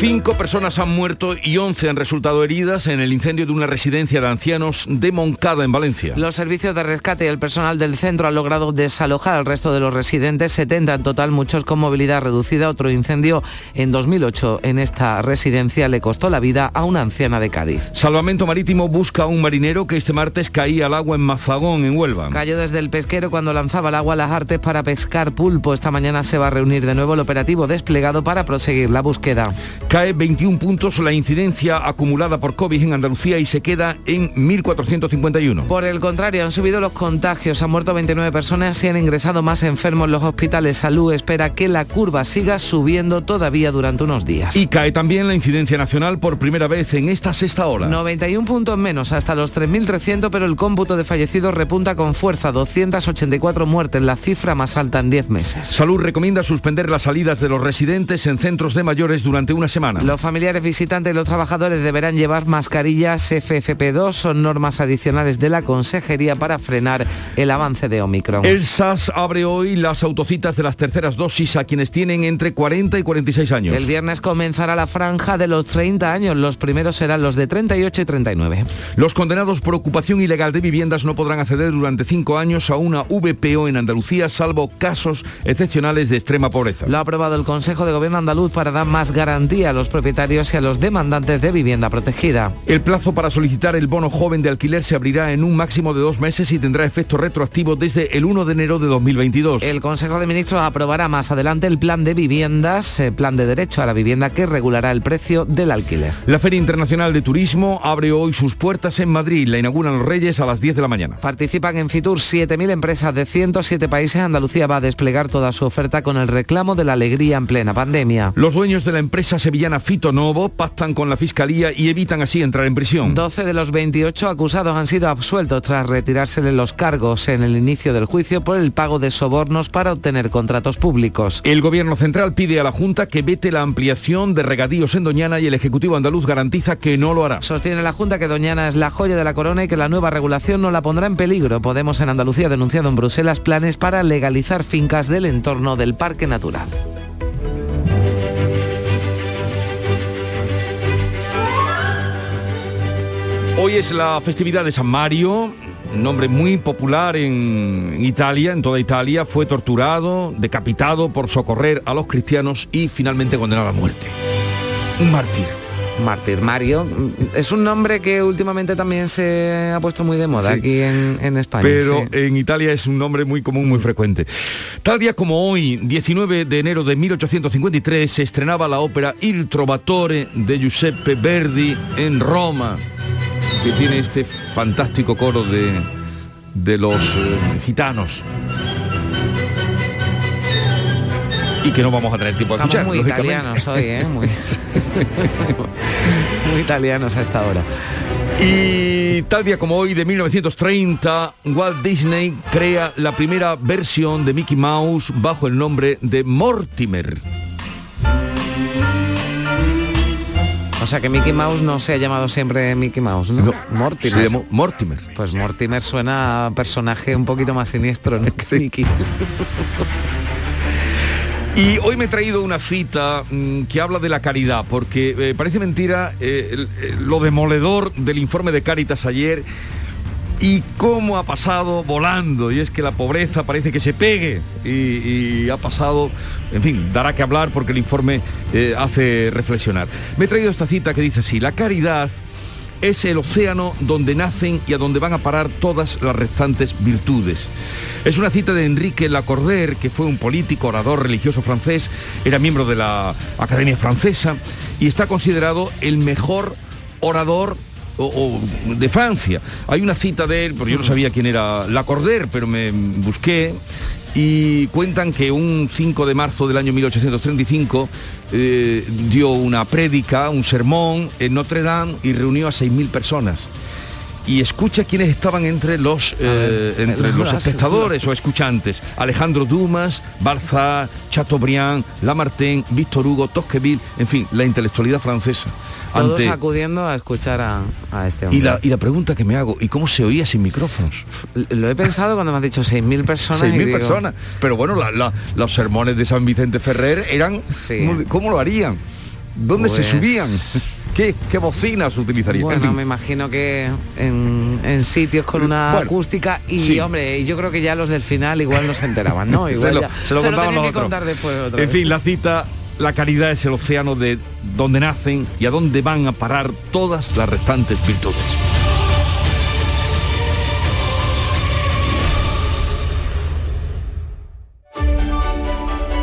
Cinco personas han muerto y 11 han resultado heridas en el incendio de una residencia de ancianos de Moncada, en Valencia. Los servicios de rescate y el personal del centro han logrado desalojar al resto de los residentes, 70 en total, muchos con movilidad reducida. Otro incendio en 2008 en esta residencia le costó la vida a una anciana de Cádiz. Salvamento Marítimo busca a un marinero que este martes caía al agua en Mazagón, en Huelva. Cayó desde el pesquero cuando lanzaba al agua las artes para pescar pulpo. Esta mañana se va a reunir de nuevo el operativo desplegado para proseguir la búsqueda. Cae 21 puntos la incidencia acumulada por COVID en Andalucía y se queda en 1.451. Por el contrario, han subido los contagios, han muerto 29 personas y han ingresado más enfermos en los hospitales. Salud espera que la curva siga subiendo todavía durante unos días. Y cae también la incidencia nacional por primera vez en esta sexta ola. 91 puntos menos, hasta los 3.300, pero el cómputo de fallecidos repunta con fuerza. 284 muertes, la cifra más alta en 10 meses. Salud recomienda suspender las salidas de los residentes en centros de mayores durante una semana. Los familiares visitantes y los trabajadores deberán llevar mascarillas FFP2. Son normas adicionales de la Consejería para frenar el avance de Omicron. El SAS abre hoy las autocitas de las terceras dosis a quienes tienen entre 40 y 46 años. El viernes comenzará la franja de los 30 años. Los primeros serán los de 38 y 39. Los condenados por ocupación ilegal de viviendas no podrán acceder durante cinco años a una VPO en Andalucía, salvo casos excepcionales de extrema pobreza. Lo ha aprobado el Consejo de Gobierno andaluz para dar más garantía a los propietarios y a los demandantes de vivienda protegida. El plazo para solicitar el bono joven de alquiler se abrirá en un máximo de dos meses y tendrá efecto retroactivo desde el 1 de enero de 2022. El Consejo de Ministros aprobará más adelante el plan de viviendas, el plan de derecho a la vivienda que regulará el precio del alquiler. La Feria Internacional de Turismo abre hoy sus puertas en Madrid. La inauguran los Reyes a las 10 de la mañana. Participan en Fitur 7.000 empresas de 107 países. Andalucía va a desplegar toda su oferta con el reclamo de la alegría en plena pandemia. Los dueños de la empresa sevillana Fito Novo pactan con la Fiscalía y evitan así entrar en prisión. 12 de los 28 acusados han sido absueltos tras retirársele los cargos en el inicio del juicio por el pago de sobornos para obtener contratos públicos. El Gobierno Central pide a la Junta que vete la ampliación de regadíos en Doñana y el Ejecutivo andaluz garantiza que no lo hará. Sostiene la Junta que Doñana es la joya de la corona y que la nueva regulación no la pondrá en peligro. Podemos en Andalucía ha denunciado en Bruselas planes para legalizar fincas del entorno del Parque Natural. Hoy es la festividad de San Mario, nombre muy popular en Italia, en toda Italia. Fue torturado, decapitado por socorrer a los cristianos y finalmente condenado a muerte. Un mártir. Mártir Mario. Es un nombre que últimamente también se ha puesto muy de moda Sí. aquí en, en España. Pero sí. en Italia es un nombre muy común, muy frecuente. Tal día como hoy, 19 de enero de 1853, se estrenaba la ópera Il Trovatore de Giuseppe Verdi en Roma, que tiene este fantástico coro de, de los eh, gitanos. Y que no vamos a tener tiempo de escuchar. muy italianos hoy, ¿eh? Muy, muy italianos a esta hora. Y tal día como hoy de 1930, Walt Disney crea la primera versión de Mickey Mouse bajo el nombre de Mortimer. O sea que Mickey Mouse no se ha llamado siempre Mickey Mouse, ¿no? Mortimer. Se llamó Mortimer. Pues Mortimer suena a personaje un poquito más siniestro, ¿no? Que Mickey. Y hoy me he traído una cita mm, que habla de la caridad, porque eh, parece mentira eh, el- eh, lo demoledor del informe de Cáritas ayer. Y cómo ha pasado volando. Y es que la pobreza parece que se pegue y, ha pasado, en fin, dará que hablar porque el informe eh, hace reflexionar. Me he traído esta cita que dice así, la caridad es el océano donde nacen y a donde van a parar todas las restantes virtudes. Es una cita de Enrique Lacordaire, que fue un político, orador religioso francés, era miembro de la Academia Francesa y está considerado el mejor orador o- o de Francia. Hay una cita de él, porque yo no sabía quién era Lacordaire, pero me busqué y cuentan que un 5 de marzo del año 1835 eh, dio una prédica, un sermón en Notre Dame y reunió a 6.000 personas. Y escucha quiénes estaban entre los, eh, entre los espectadores o escuchantes. Alejandro Dumas, Balzac, Chateaubriand, Lamartine, Víctor Hugo, Tocqueville, en fin, la intelectualidad francesa. Todos Ante- acudiendo a escuchar a, a este hombre. y, la, y la pregunta que me hago, ¿y cómo se oía sin micrófonos? Lo he pensado cuando me has dicho 6.000 personas. y 6.000 digo, personas. Pero bueno, la- la- los sermones de San Vicente Ferrer eran... ¿Cómo, cómo lo harían? ¿Dónde se Pues- subían? ¿Qué, qué bocinas utilizarían? Bueno, En fin. me imagino que en, en sitios con una Bueno, acústica y sí. hombre, yo creo que ya los del final igual no se enteraban, ¿no? Igual se lo, ya- se lo que contar después otra En vez. fin, la cita, la caridad es el océano de donde nacen y a dónde van a parar todas las restantes virtudes.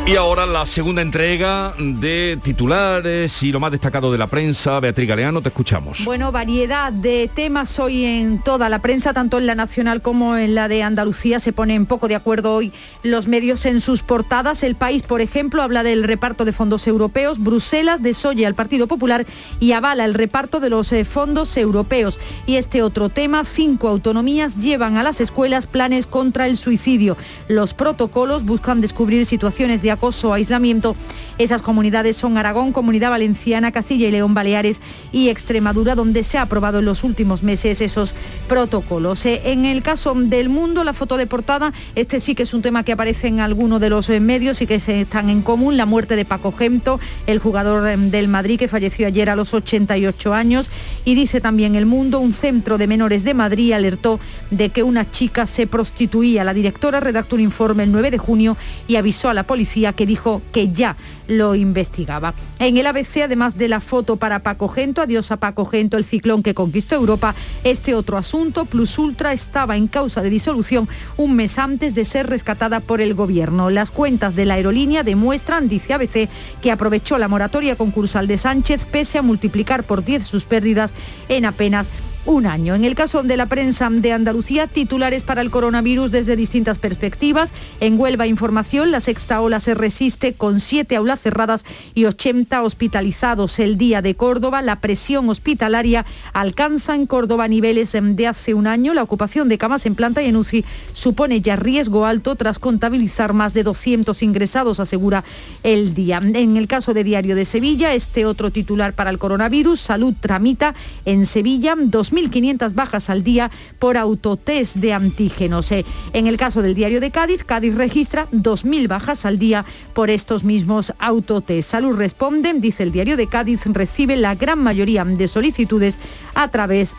Y ahora la segunda entrega de titulares y lo más destacado de la prensa. Beatriz Galeano, te escuchamos. Bueno, variedad de temas hoy en toda la prensa, tanto en la nacional como en la de Andalucía. Se ponen poco de acuerdo hoy los medios en sus portadas. El país, por ejemplo, habla del reparto de fondos europeos. Bruselas desoye al Partido Popular y avala el reparto de los eh, fondos europeos. Y este otro tema, cinco autonomías llevan a las escuelas planes contra el suicidio. Los protocolos buscan descubrir situaciones de acoso aislamiento. Esas comunidades son Aragón, Comunidad Valenciana, Castilla y León, Baleares y Extremadura, donde se ha aprobado en los últimos meses esos protocolos. Eh, En el caso del mundo, la foto de portada, este sí que es un tema que aparece en alguno de los eh, medios y que están en común, la muerte de Paco Gento, el jugador eh, del Madrid que falleció ayer a los 88 años. Y dice también el mundo, un centro de menores de Madrid alertó de que una chica se prostituía. La directora redactó un informe el 9 de junio y avisó a la policía que dijo que ya lo investigaba. En el ABC, además de la foto para Paco Gento, adiós a Paco Gento, el ciclón que conquistó Europa, este otro asunto, Plus Ultra, estaba en causa de disolución un mes antes de ser rescatada por el gobierno. Las cuentas de la aerolínea demuestran, dice ABC, que aprovechó la moratoria concursal de Sánchez pese a multiplicar por 10 sus pérdidas en apenas un año. En el caso de la prensa de Andalucía, titulares para el coronavirus desde distintas perspectivas. En Huelva Información, la sexta ola se resiste con siete aulas cerradas y 80 hospitalizados. El día de Córdoba, la presión hospitalaria alcanza en Córdoba niveles de hace un año. La ocupación de camas en planta y en UCI supone ya riesgo alto tras contabilizar más de 200 ingresados, asegura el día. En el caso de Diario de Sevilla, este otro titular para el coronavirus, Salud tramita en Sevilla 2.500 bajas al día por autotest de antígenos. Eh, En el caso del Diario de Cádiz, Cádiz registra 2.000 bajas al día por estos mismos autotest. Salud responde, dice el Diario de Cádiz, recibe la gran mayoría de solicitudes a través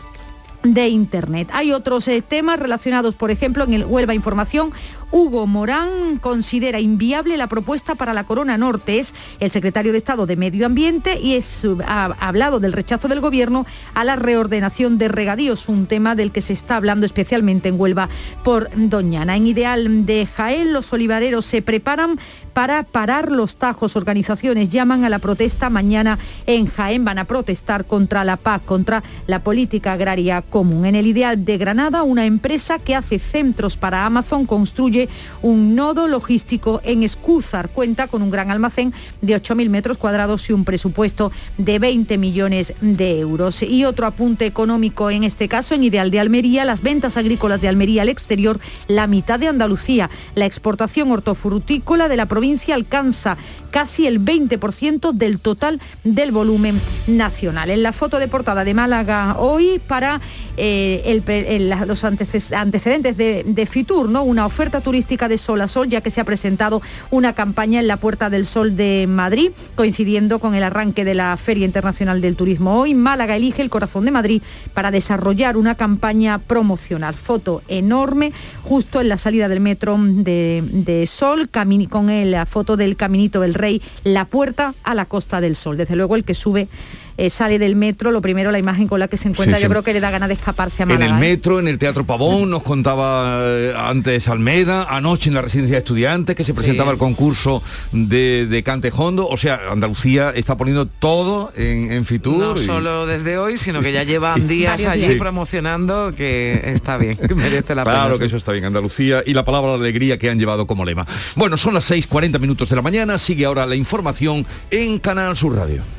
de Internet. Hay otros eh, temas relacionados, por ejemplo, en el Huelva Información. Hugo Morán considera inviable la propuesta para la Corona Norte. Es el secretario de Estado de Medio Ambiente y es, ha, ha hablado del rechazo del Gobierno a la reordenación de regadíos, un tema del que se está hablando especialmente en Huelva por Doñana. En Ideal de Jaén, los olivareros se preparan para parar los tajos. Organizaciones llaman a la protesta mañana en Jaén. Van a protestar contra la PAC, contra la política agraria común. En el Ideal de Granada, una empresa que hace centros para Amazon construye un nodo logístico en Escúzar. Cuenta con un gran almacén de 8.000 metros cuadrados y un presupuesto de 20 millones de euros. Y otro apunte económico en este caso, en Ideal de Almería, las ventas agrícolas de Almería al exterior, la mitad de Andalucía. La exportación hortofrutícola de la provincia alcanza casi el 20% del total del volumen nacional. En la foto de portada de Málaga hoy para eh, los antecedentes de, Fitur, ¿no? una oferta turística de sol a sol, ya que se ha presentado una campaña en la Puerta del Sol de Madrid, coincidiendo con el arranque de la Feria Internacional del Turismo. Hoy Málaga elige el corazón de Madrid para desarrollar una campaña promocional. Foto enorme justo en la salida del metro de, de Sol, con la foto del Caminito del Rey, la puerta a la Costa del Sol. Desde luego el que sube eh, sale del metro, lo primero la imagen con la que se encuentra, yo creo que le da ganas de escaparse a Málaga. En el ¿eh? metro, en el Teatro Pavón, nos contaba eh, antes Almeda, anoche en la residencia de estudiantes que se presentaba el concurso de, de Cante Hondo, o sea, Andalucía está poniendo todo en, en Fitur. No solo desde hoy, sino que ya llevan días allí promocionando que está bien, que merece la pena. Claro que eso está bien, Andalucía y la palabra alegría que han llevado como lema. Bueno, son las 6.40 minutos de la mañana, sigue ahora la información en Canal Sur Radio.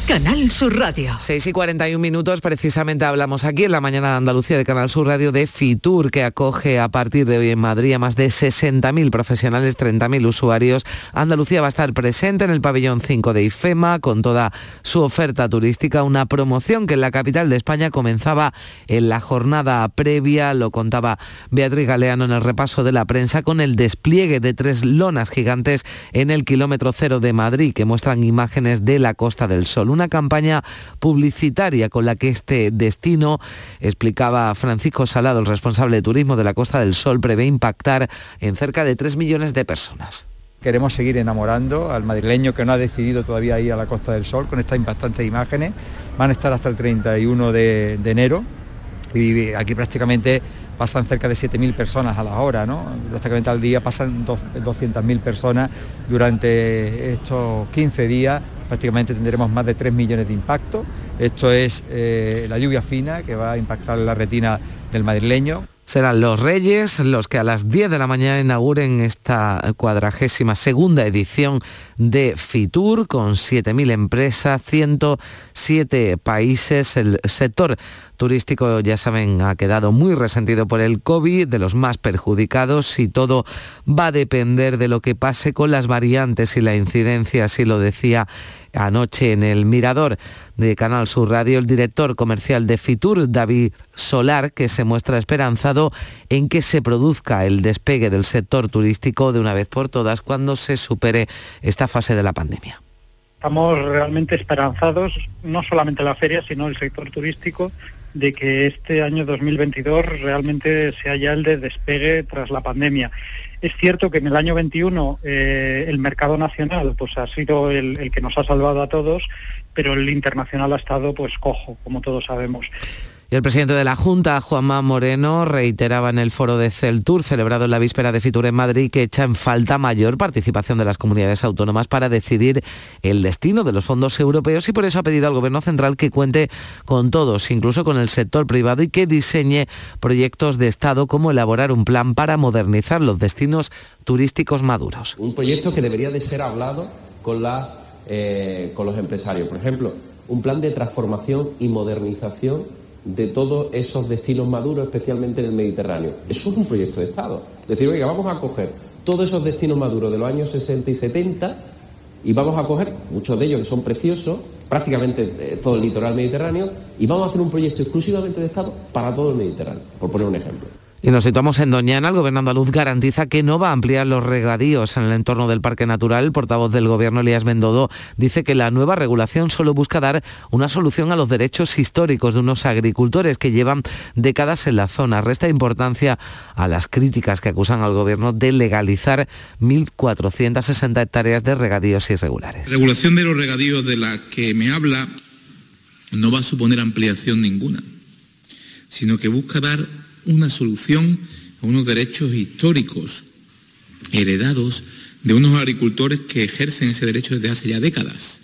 Canal Sur Radio. 6 y 41 minutos, precisamente hablamos aquí en la mañana de Andalucía de Canal Sur Radio de Fitur, que acoge a partir de hoy en Madrid a más de 60.000 profesionales, 30.000 usuarios. Andalucía va a estar presente en el pabellón 5 de IFEMA con toda su oferta turística, una promoción que en la capital de España comenzaba en la jornada previa, lo contaba Beatriz Galeano en el repaso de la prensa, con el despliegue de tres lonas gigantes en el kilómetro cero de Madrid que muestran imágenes de la Costa del Sol campaña publicitaria con la que este destino, explicaba Francisco Salado, el responsable de turismo de la Costa del Sol, prevé impactar en cerca de 3 millones de personas. Queremos seguir enamorando al madrileño que no ha decidido todavía ir a la Costa del Sol con estas impactantes imágenes. Van a estar hasta el 31 de, enero y aquí prácticamente pasan cerca de 7.000 personas a la hora, ¿no? prácticamente al día pasan 200.000 personas durante estos 15 días prácticamente tendremos más de 3 millones de impactos. Esto es eh, la lluvia fina que va a impactar la retina del madrileño. Serán los Reyes los que a las 10 de la mañana inauguren esta cuadragésima segunda edición de Fitur con 7.000 empresas, 107 países. El sector turístico, ya saben, ha quedado muy resentido por el COVID, de los más perjudicados y todo va a depender de lo que pase con las variantes y la incidencia, así lo decía anoche en el Mirador de Canal Sur Radio el director comercial de Fitur, David Solar, que se muestra esperanzado en que se produzca el despegue del sector turístico de una vez por todas cuando se supere esta fase de la pandemia. Estamos realmente esperanzados, no solamente la feria, sino el sector turístico, de que este año 2022 realmente sea ya el de despegue tras la pandemia. Es cierto que en el año 21 eh, el mercado nacional pues ha sido el, que nos ha salvado a todos, pero el internacional ha estado pues cojo, como todos sabemos. Y el presidente de la Junta, Juanma Moreno, reiteraba en el foro de Celtur, celebrado en la víspera de Fitur en Madrid, que echa en falta mayor participación de las comunidades autónomas para decidir el destino de los fondos europeos y por eso ha pedido al Gobierno central que cuente con todos, incluso con el sector privado, y que diseñe proyectos de Estado como elaborar un plan para modernizar los destinos turísticos maduros. Un proyecto que debería de ser hablado con, las, eh, con los empresarios. Por ejemplo, un plan de transformación y modernización de todos esos destinos maduros, especialmente en el Mediterráneo. Eso es un proyecto de Estado. Decir, oiga, vamos a coger todos esos destinos maduros de los años 60 y 70 y vamos a coger, muchos de ellos que son preciosos, prácticamente eh, todo el litoral mediterráneo, y vamos a hacer un proyecto exclusivamente de Estado para todo el Mediterráneo, por poner un ejemplo. Y nos situamos en Doñana. El gobierno andaluz garantiza que no va a ampliar los regadíos en el entorno del Parque Natural. El portavoz del gobierno, Elías Bendodo, dice que la nueva regulación solo busca dar una solución a los derechos históricos de unos agricultores que llevan décadas en la zona. Resta importancia a las críticas que acusan al gobierno de legalizar 1.460 hectáreas de regadíos irregulares. La regulación de los regadíos de la que me habla no va a suponer ampliación ninguna, sino que busca dar una solución a unos derechos históricos heredados de unos agricultores que ejercen ese derecho desde hace ya décadas.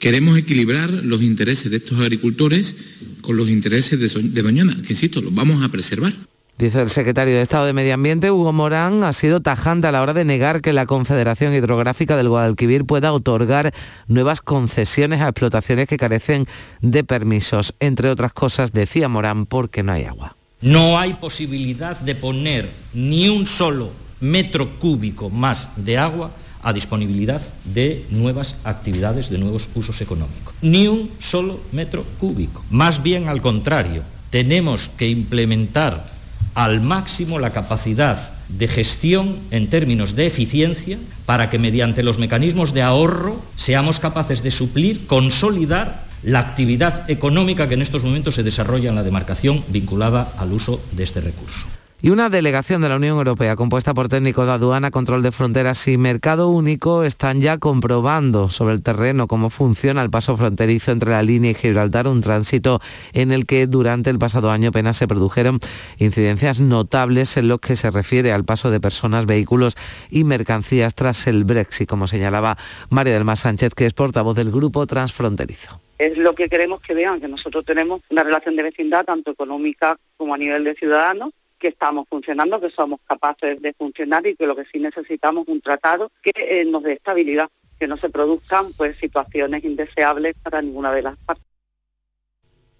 Queremos equilibrar los intereses de estos agricultores con los intereses de, Doñana, que insisto, los vamos a preservar. Dice el secretario de Estado de Medio Ambiente, Hugo Morán, ha sido tajante a la hora de negar que la Confederación Hidrográfica del Guadalquivir pueda otorgar nuevas concesiones a explotaciones que carecen de permisos. Entre otras cosas, decía Morán, porque no hay agua. No hay posibilidad de poner ni un solo metro cúbico más de agua a disponibilidad de nuevas actividades, de nuevos usos económicos. Ni un solo metro cúbico. Más bien al contrario, tenemos que implementar al máximo la capacidad de gestión en términos de eficiencia para que mediante los mecanismos de ahorro seamos capaces de suplir, consolidar la actividad económica que en estos momentos se desarrolla en la demarcación vinculada al uso de este recurso. Y una delegación de la Unión Europea compuesta por técnicos de aduana, control de fronteras y mercado único están ya comprobando sobre el terreno cómo funciona el paso fronterizo entre la línea y Gibraltar, un tránsito en el que durante el pasado año apenas se produjeron incidencias notables en lo que se refiere al paso de personas, vehículos y mercancías tras el Brexit, como señalaba María del Mar Sánchez, que es portavoz del grupo transfronterizo es lo que queremos que vean, que nosotros tenemos una relación de vecindad tanto económica como a nivel de ciudadanos, que estamos funcionando, que somos capaces de funcionar y que lo que sí necesitamos es un tratado que eh, nos dé estabilidad, que no se produzcan pues situaciones indeseables para ninguna de las partes.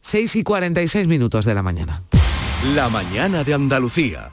6 y 46 minutos de la mañana. La mañana de Andalucía.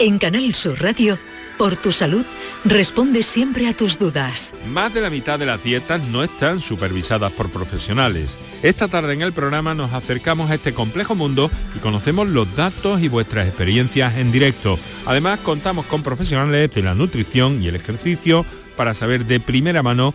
En Canal Sur Radio, por tu salud, responde siempre a tus dudas. Más de la mitad de las dietas no están supervisadas por profesionales. Esta tarde en el programa nos acercamos a este complejo mundo y conocemos los datos y vuestras experiencias en directo. Además, contamos con profesionales de la nutrición y el ejercicio para saber de primera mano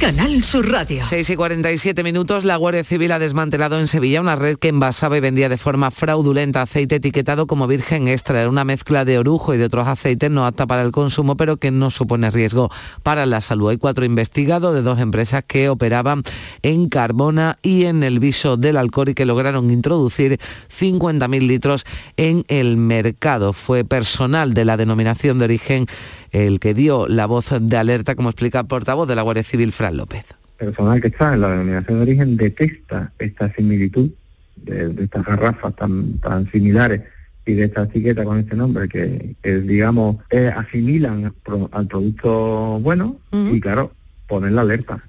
Canal Sur Radio. 6 y 47 minutos, la Guardia Civil ha desmantelado en Sevilla una red que envasaba y vendía de forma fraudulenta aceite etiquetado como virgen extra. Era una mezcla de orujo y de otros aceites no apta para el consumo, pero que no supone riesgo para la salud. Hay cuatro investigados de dos empresas que operaban en Carbona y en el viso del alcohol y que lograron introducir 50.000 litros en el mercado. Fue personal de la denominación de origen el que dio la voz de alerta, como explica el portavoz de la Guardia Civil, Fran López. El personal que está en la denominación de origen detesta esta similitud de, estas garrafas tan, tan similares y de esta etiqueta con este nombre que, digamos, eh, asimilan al producto bueno y claro, ponen la alerta.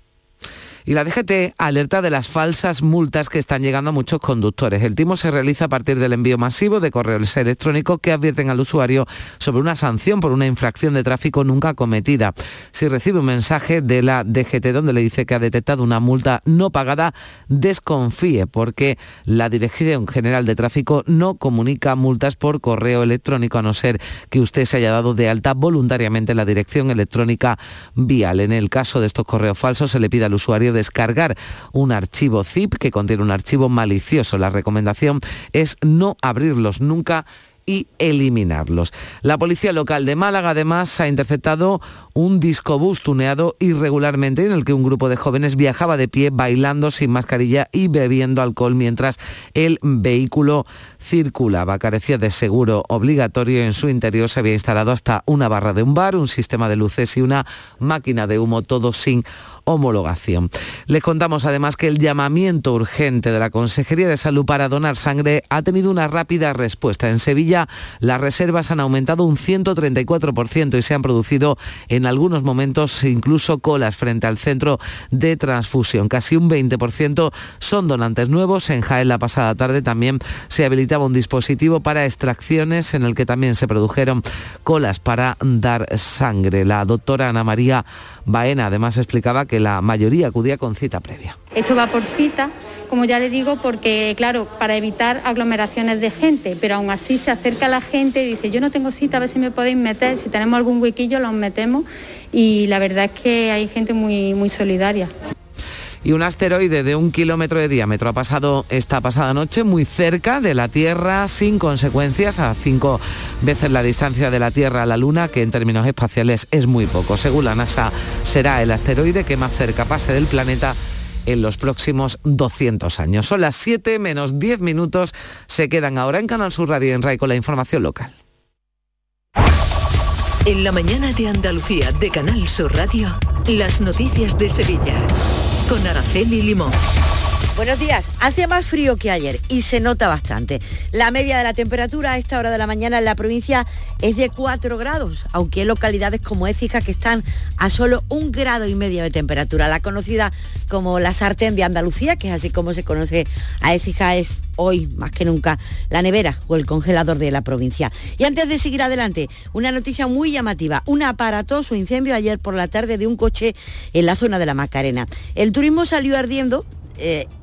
Y la DGT alerta de las falsas multas que están llegando a muchos conductores. El timo se realiza a partir del envío masivo de correos electrónicos que advierten al usuario sobre una sanción por una infracción de tráfico nunca cometida. Si recibe un mensaje de la DGT donde le dice que ha detectado una multa no pagada, desconfíe porque la Dirección General de Tráfico no comunica multas por correo electrónico a no ser que usted se haya dado de alta voluntariamente la dirección electrónica vial. En el caso de estos correos falsos se le pide al usuario descargar un archivo zip que contiene un archivo malicioso. La recomendación es no abrirlos nunca y eliminarlos. La policía local de Málaga además ha interceptado un discobús tuneado irregularmente en el que un grupo de jóvenes viajaba de pie bailando sin mascarilla y bebiendo alcohol mientras el vehículo circulaba. Carecía de seguro obligatorio en su interior se había instalado hasta una barra de un bar, un sistema de luces y una máquina de humo, todo sin homologación. Les contamos además que el llamamiento urgente de la Consejería de Salud para donar sangre ha tenido una rápida respuesta. En Sevilla las reservas han aumentado un 134% y se han producido en algunos momentos incluso colas frente al centro de transfusión. Casi un 20% son donantes nuevos. En Jaén la pasada tarde también se un dispositivo para extracciones en el que también se produjeron colas para dar sangre. La doctora Ana María Baena además explicaba que la mayoría acudía con cita previa. Esto va por cita, como ya le digo, porque claro, para evitar aglomeraciones de gente, pero aún así se acerca la gente y dice, yo no tengo cita, a ver si me podéis meter, si tenemos algún huequillo los metemos y la verdad es que hay gente muy solidaria y un asteroide de un kilómetro de diámetro ha pasado esta pasada noche muy cerca de la Tierra sin consecuencias a cinco veces la distancia de la Tierra a la Luna, que en términos espaciales es muy poco. Según la NASA, será el asteroide que más cerca pase del planeta en los próximos 200 años. Son las 7 menos 10 minutos. Se quedan ahora en Canal Sur Radio en RAI con la información local. En la mañana de Andalucía de Canal Sur Radio, las noticias de Sevilla con Araceli Limón. Buenos días. Hace más frío que ayer y se nota bastante. La media de la temperatura a esta hora de la mañana en la provincia es de 4 grados, aunque hay localidades como Écija que están a solo un grado y medio de temperatura. La conocida como la sartén de Andalucía, que es así como se conoce a Écija, es hoy más que nunca la nevera o el congelador de la provincia. Y antes de seguir adelante, una noticia muy llamativa, un aparatoso incendio ayer por la tarde de un coche en la zona de la Macarena. El turismo salió ardiendo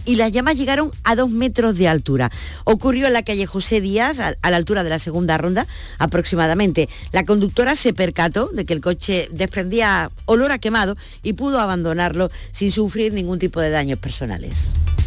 y las llamas llegaron a dos metros de altura. Ocurrió en la calle José Díaz, a, la altura de la segunda ronda aproximadamente. La conductora se percató de que el coche desprendía olor a quemado y pudo abandonarlo sin sufrir ningún tipo de daños personales.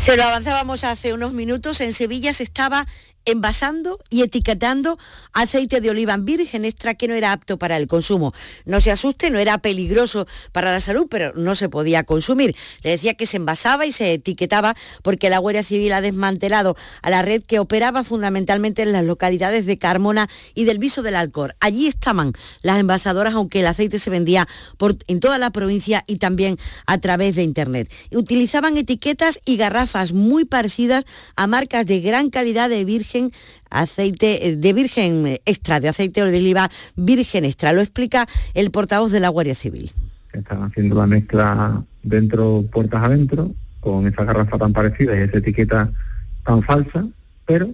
Se lo avanzábamos hace unos minutos, en Sevilla se estaba envasando y etiquetando aceite de oliva virgen extra que no era apto para el consumo. No se asuste, no era peligroso para la salud, pero no se podía consumir. Le decía que se envasaba y se etiquetaba porque la Guardia Civil ha desmantelado a la red que operaba fundamentalmente en las localidades de Carmona y del Viso del Alcor. Allí estaban las envasadoras, aunque el aceite se vendía en toda la provincia y también a través de Internet. Utilizaban etiquetas y garrafas muy parecidas a marcas de gran calidad de virgen aceite eh, de virgen extra, de aceite de oliva virgen extra. Lo explica el portavoz de la Guardia Civil. Están haciendo la mezcla dentro, puertas adentro, con esa garrafa tan parecida y esa etiqueta tan falsa, pero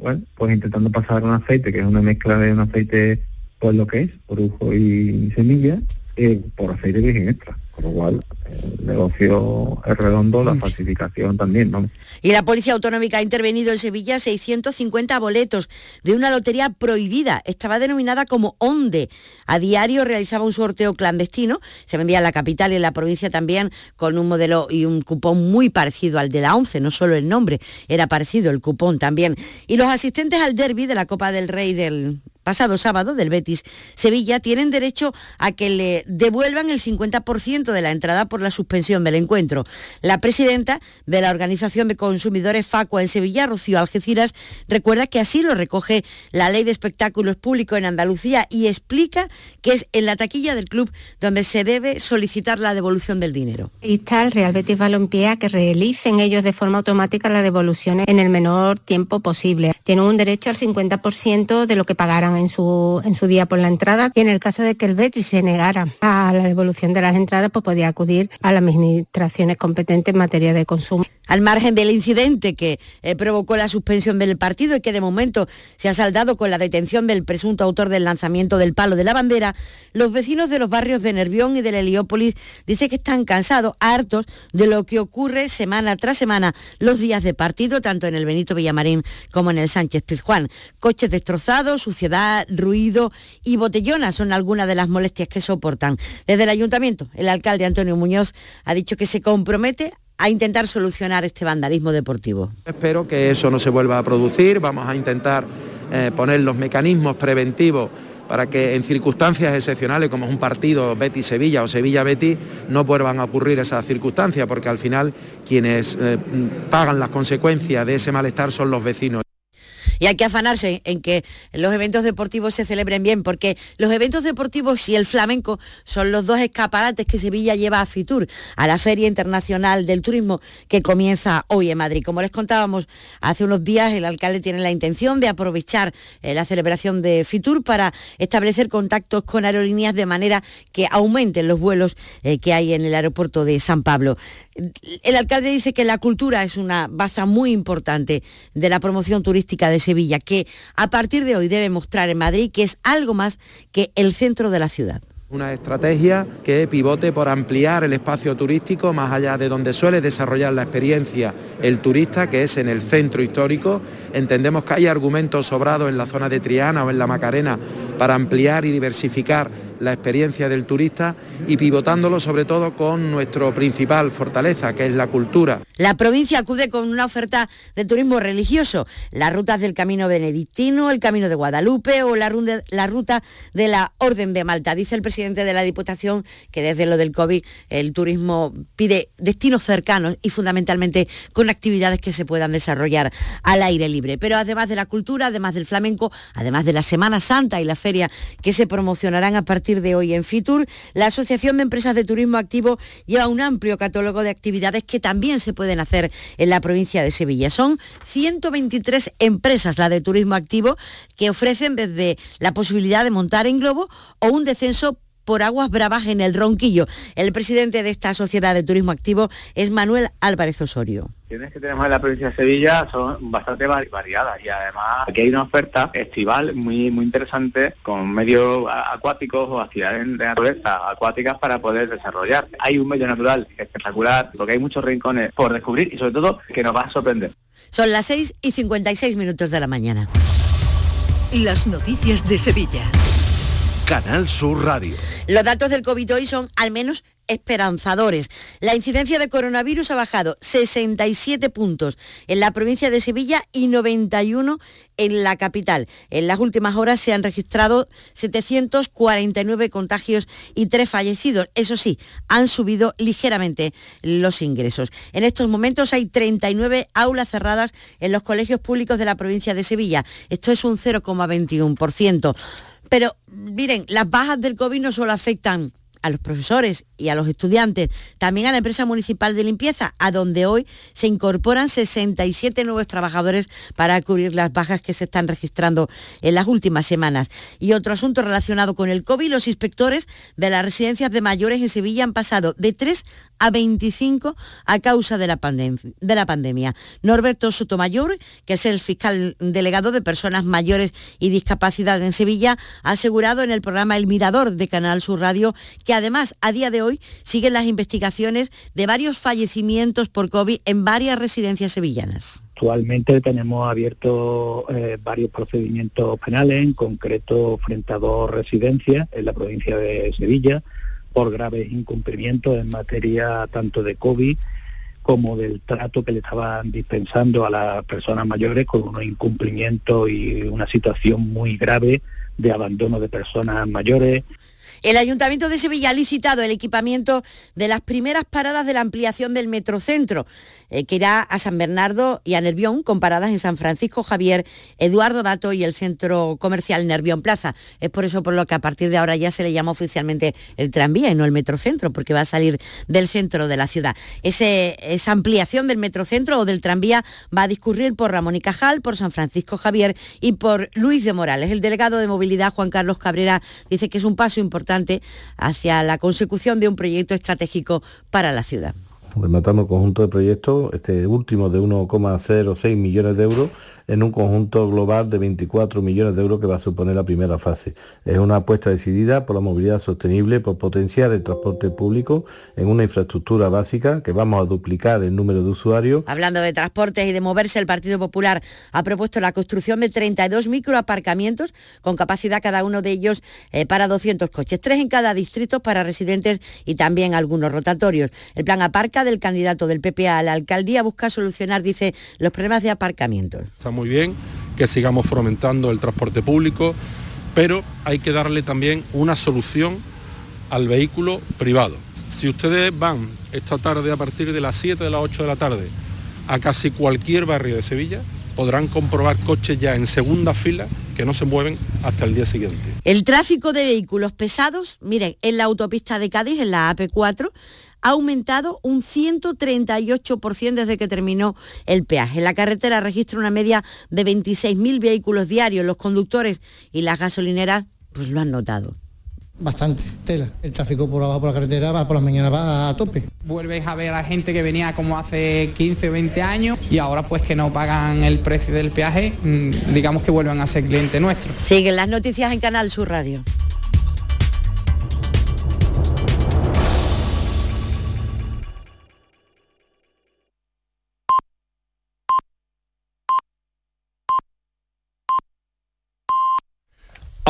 bueno, pues intentando pasar un aceite que es una mezcla de un aceite, pues lo que es, orujo y semilla, eh, por aceite virgen extra. Con lo cual, el negocio es redondo, la falsificación también, ¿no? Y la Policía Autonómica ha intervenido en Sevilla 650 boletos de una lotería prohibida. Estaba denominada como ONDE. A diario realizaba un sorteo clandestino. Se vendía en la capital y en la provincia también con un modelo y un cupón muy parecido al de la ONCE. No solo el nombre, era parecido el cupón también. Y los asistentes al derby de la Copa del Rey del pasado sábado del Betis Sevilla tienen derecho a que le devuelvan el 50% de la entrada por la suspensión del encuentro. La presidenta de la Organización de Consumidores Facua en Sevilla, Rocío Algeciras, recuerda que así lo recoge la Ley de Espectáculos Públicos en Andalucía y explica que es en la taquilla del club donde se debe solicitar la devolución del dinero. Está el Real Betis Balompié a que realicen ellos de forma automática la devolución en el menor tiempo posible. Tienen un derecho al 50% de lo que pagarán en su, en su día por la entrada. Y en el caso de que el Betri se negara a la devolución de las entradas, pues podía acudir a las administraciones competentes en materia de consumo. Al margen del incidente que eh, provocó la suspensión del partido y que de momento se ha saldado con la detención del presunto autor del lanzamiento del palo de la bandera, los vecinos de los barrios de Nervión y de Heliópolis dicen que están cansados, hartos de lo que ocurre semana tras semana los días de partido, tanto en el Benito Villamarín como en el Sánchez Pizjuán. Coches destrozados, suciedad, ruido y botellonas son algunas de las molestias que soportan. Desde el ayuntamiento, el alcalde Antonio Muñoz ha dicho que se compromete a intentar solucionar este vandalismo deportivo. Espero que eso no se vuelva a producir, vamos a intentar eh, poner los mecanismos preventivos para que en circunstancias excepcionales como es un partido Betty-Sevilla o Sevilla-Betty no vuelvan a ocurrir esas circunstancias, porque al final quienes eh, pagan las consecuencias de ese malestar son los vecinos. Y hay que afanarse en que los eventos deportivos se celebren bien, porque los eventos deportivos y el flamenco son los dos escaparates que Sevilla lleva a Fitur, a la Feria Internacional del Turismo que comienza hoy en Madrid. Como les contábamos hace unos días, el alcalde tiene la intención de aprovechar eh, la celebración de Fitur para establecer contactos con aerolíneas de manera que aumenten los vuelos eh, que hay en el aeropuerto de San Pablo. El alcalde dice que la cultura es una base muy importante de la promoción turística de Sevilla, que a partir de hoy debe mostrar en Madrid que es algo más que el centro de la ciudad. Una estrategia que pivote por ampliar el espacio turístico más allá de donde suele desarrollar la experiencia el turista, que es en el centro histórico. Entendemos que hay argumentos sobrados en la zona de Triana o en la Macarena para ampliar y diversificar la experiencia del turista y pivotándolo sobre todo con nuestro principal fortaleza, que es la cultura. La provincia acude con una oferta de turismo religioso, las rutas del Camino Benedictino, el Camino de Guadalupe o la, ruta de la Orden de Malta. Dice el presidente de la Diputación que desde lo del COVID el turismo pide destinos cercanos y fundamentalmente con actividades que se puedan desarrollar al aire libre. Pero además de la cultura, además del flamenco, además de la Semana Santa y la feria que se promocionarán a partir de hoy en Fitur, la Asociación de Empresas de Turismo Activo lleva un amplio catálogo de actividades que también se pueden hacer en la provincia de Sevilla. Son 123 empresas, la de turismo activo, que ofrecen desde la posibilidad de montar en globo o un descenso por aguas bravas en el Ronquillo. El presidente de esta sociedad de turismo activo es Manuel Álvarez Osorio que tenemos en la provincia de Sevilla son bastante variadas y además aquí hay una oferta estival muy muy interesante con medios acuáticos o actividades de naturaleza acuáticas para poder desarrollar. Hay un medio natural espectacular porque hay muchos rincones por descubrir y sobre todo que nos va a sorprender. Son las 6 y 56 minutos de la mañana. Las noticias de Sevilla. Canal Sur Radio. Los datos del COVID hoy son al menos esperanzadores. La incidencia de coronavirus ha bajado 67 puntos en la provincia de Sevilla y 91 en la capital. En las últimas horas se han registrado 749 contagios y 3 fallecidos. Eso sí, han subido ligeramente los ingresos. En estos momentos hay 39 aulas cerradas en los colegios públicos de la provincia de Sevilla. Esto es un 0,21%. Pero miren, las bajas del COVID no solo afectan a los profesores y a los estudiantes, también a la empresa municipal de limpieza, a donde hoy se incorporan 67 nuevos trabajadores para cubrir las bajas que se están registrando en las últimas semanas. Y otro asunto relacionado con el COVID, los inspectores de las residencias de mayores en Sevilla han pasado de 3 a 25 a causa de la, de la pandemia. Norberto Sotomayor, que es el fiscal delegado de personas mayores y discapacidad en Sevilla, ha asegurado en el programa El Mirador de Canal Sur Radio que además a día de hoy siguen las investigaciones de varios fallecimientos por COVID en varias residencias sevillanas. Actualmente tenemos abiertos eh, varios procedimientos penales, en concreto frente a dos residencias en la provincia de Sevilla por graves incumplimientos en materia tanto de COVID como del trato que le estaban dispensando a las personas mayores con unos incumplimientos y una situación muy grave de abandono de personas mayores, El Ayuntamiento de Sevilla ha licitado el equipamiento de las primeras paradas de la ampliación del Metrocentro, eh, que irá a San Bernardo y a Nervión, con paradas en San Francisco Javier, Eduardo Dato y el centro comercial Nervión Plaza. Es por eso por lo que a partir de ahora ya se le llama oficialmente el tranvía y no el Metrocentro, porque va a salir del centro de la ciudad. esa ampliación del Metrocentro o del tranvía va a discurrir por Ramón y Cajal, por San Francisco Javier y por Luis de Morales. El delegado de movilidad, Juan Carlos Cabrera, dice que es un paso importante hacia la consecución de un proyecto estratégico para la ciudad. Rematamos el conjunto de proyectos, este último de 1,06 millones de euros, en un conjunto global de 24 millones de euros que va a suponer la primera fase. Es una apuesta decidida por la movilidad sostenible, por potenciar el transporte público en una infraestructura básica que vamos a duplicar el número de usuarios. Hablando de transportes y de moverse, el Partido Popular ha propuesto la construcción de 32 microaparcamientos con capacidad cada uno de ellos eh, para 200 coches, tres en cada distrito para residentes y también algunos rotatorios. El plan Aparca del candidato del PPA a la alcaldía busca solucionar, dice, los problemas de aparcamientos muy bien que sigamos fomentando el transporte público, pero hay que darle también una solución al vehículo privado. Si ustedes van esta tarde a partir de las 7 de las 8 de la tarde a casi cualquier barrio de Sevilla, podrán comprobar coches ya en segunda fila que no se mueven hasta el día siguiente. El tráfico de vehículos pesados, miren, en la autopista de Cádiz, en la AP4, ha aumentado un 138% desde que terminó el peaje. La carretera registra una media de 26.000 vehículos diarios. Los conductores y las gasolineras pues lo han notado. Bastante tela. El tráfico por abajo por la carretera va por las mañanas va a tope. Vuelves a ver a la gente que venía como hace 15 o 20 años y ahora pues que no pagan el precio del peaje, mm, digamos que vuelven a ser cliente nuestro. Siguen las noticias en Canal Sur Radio.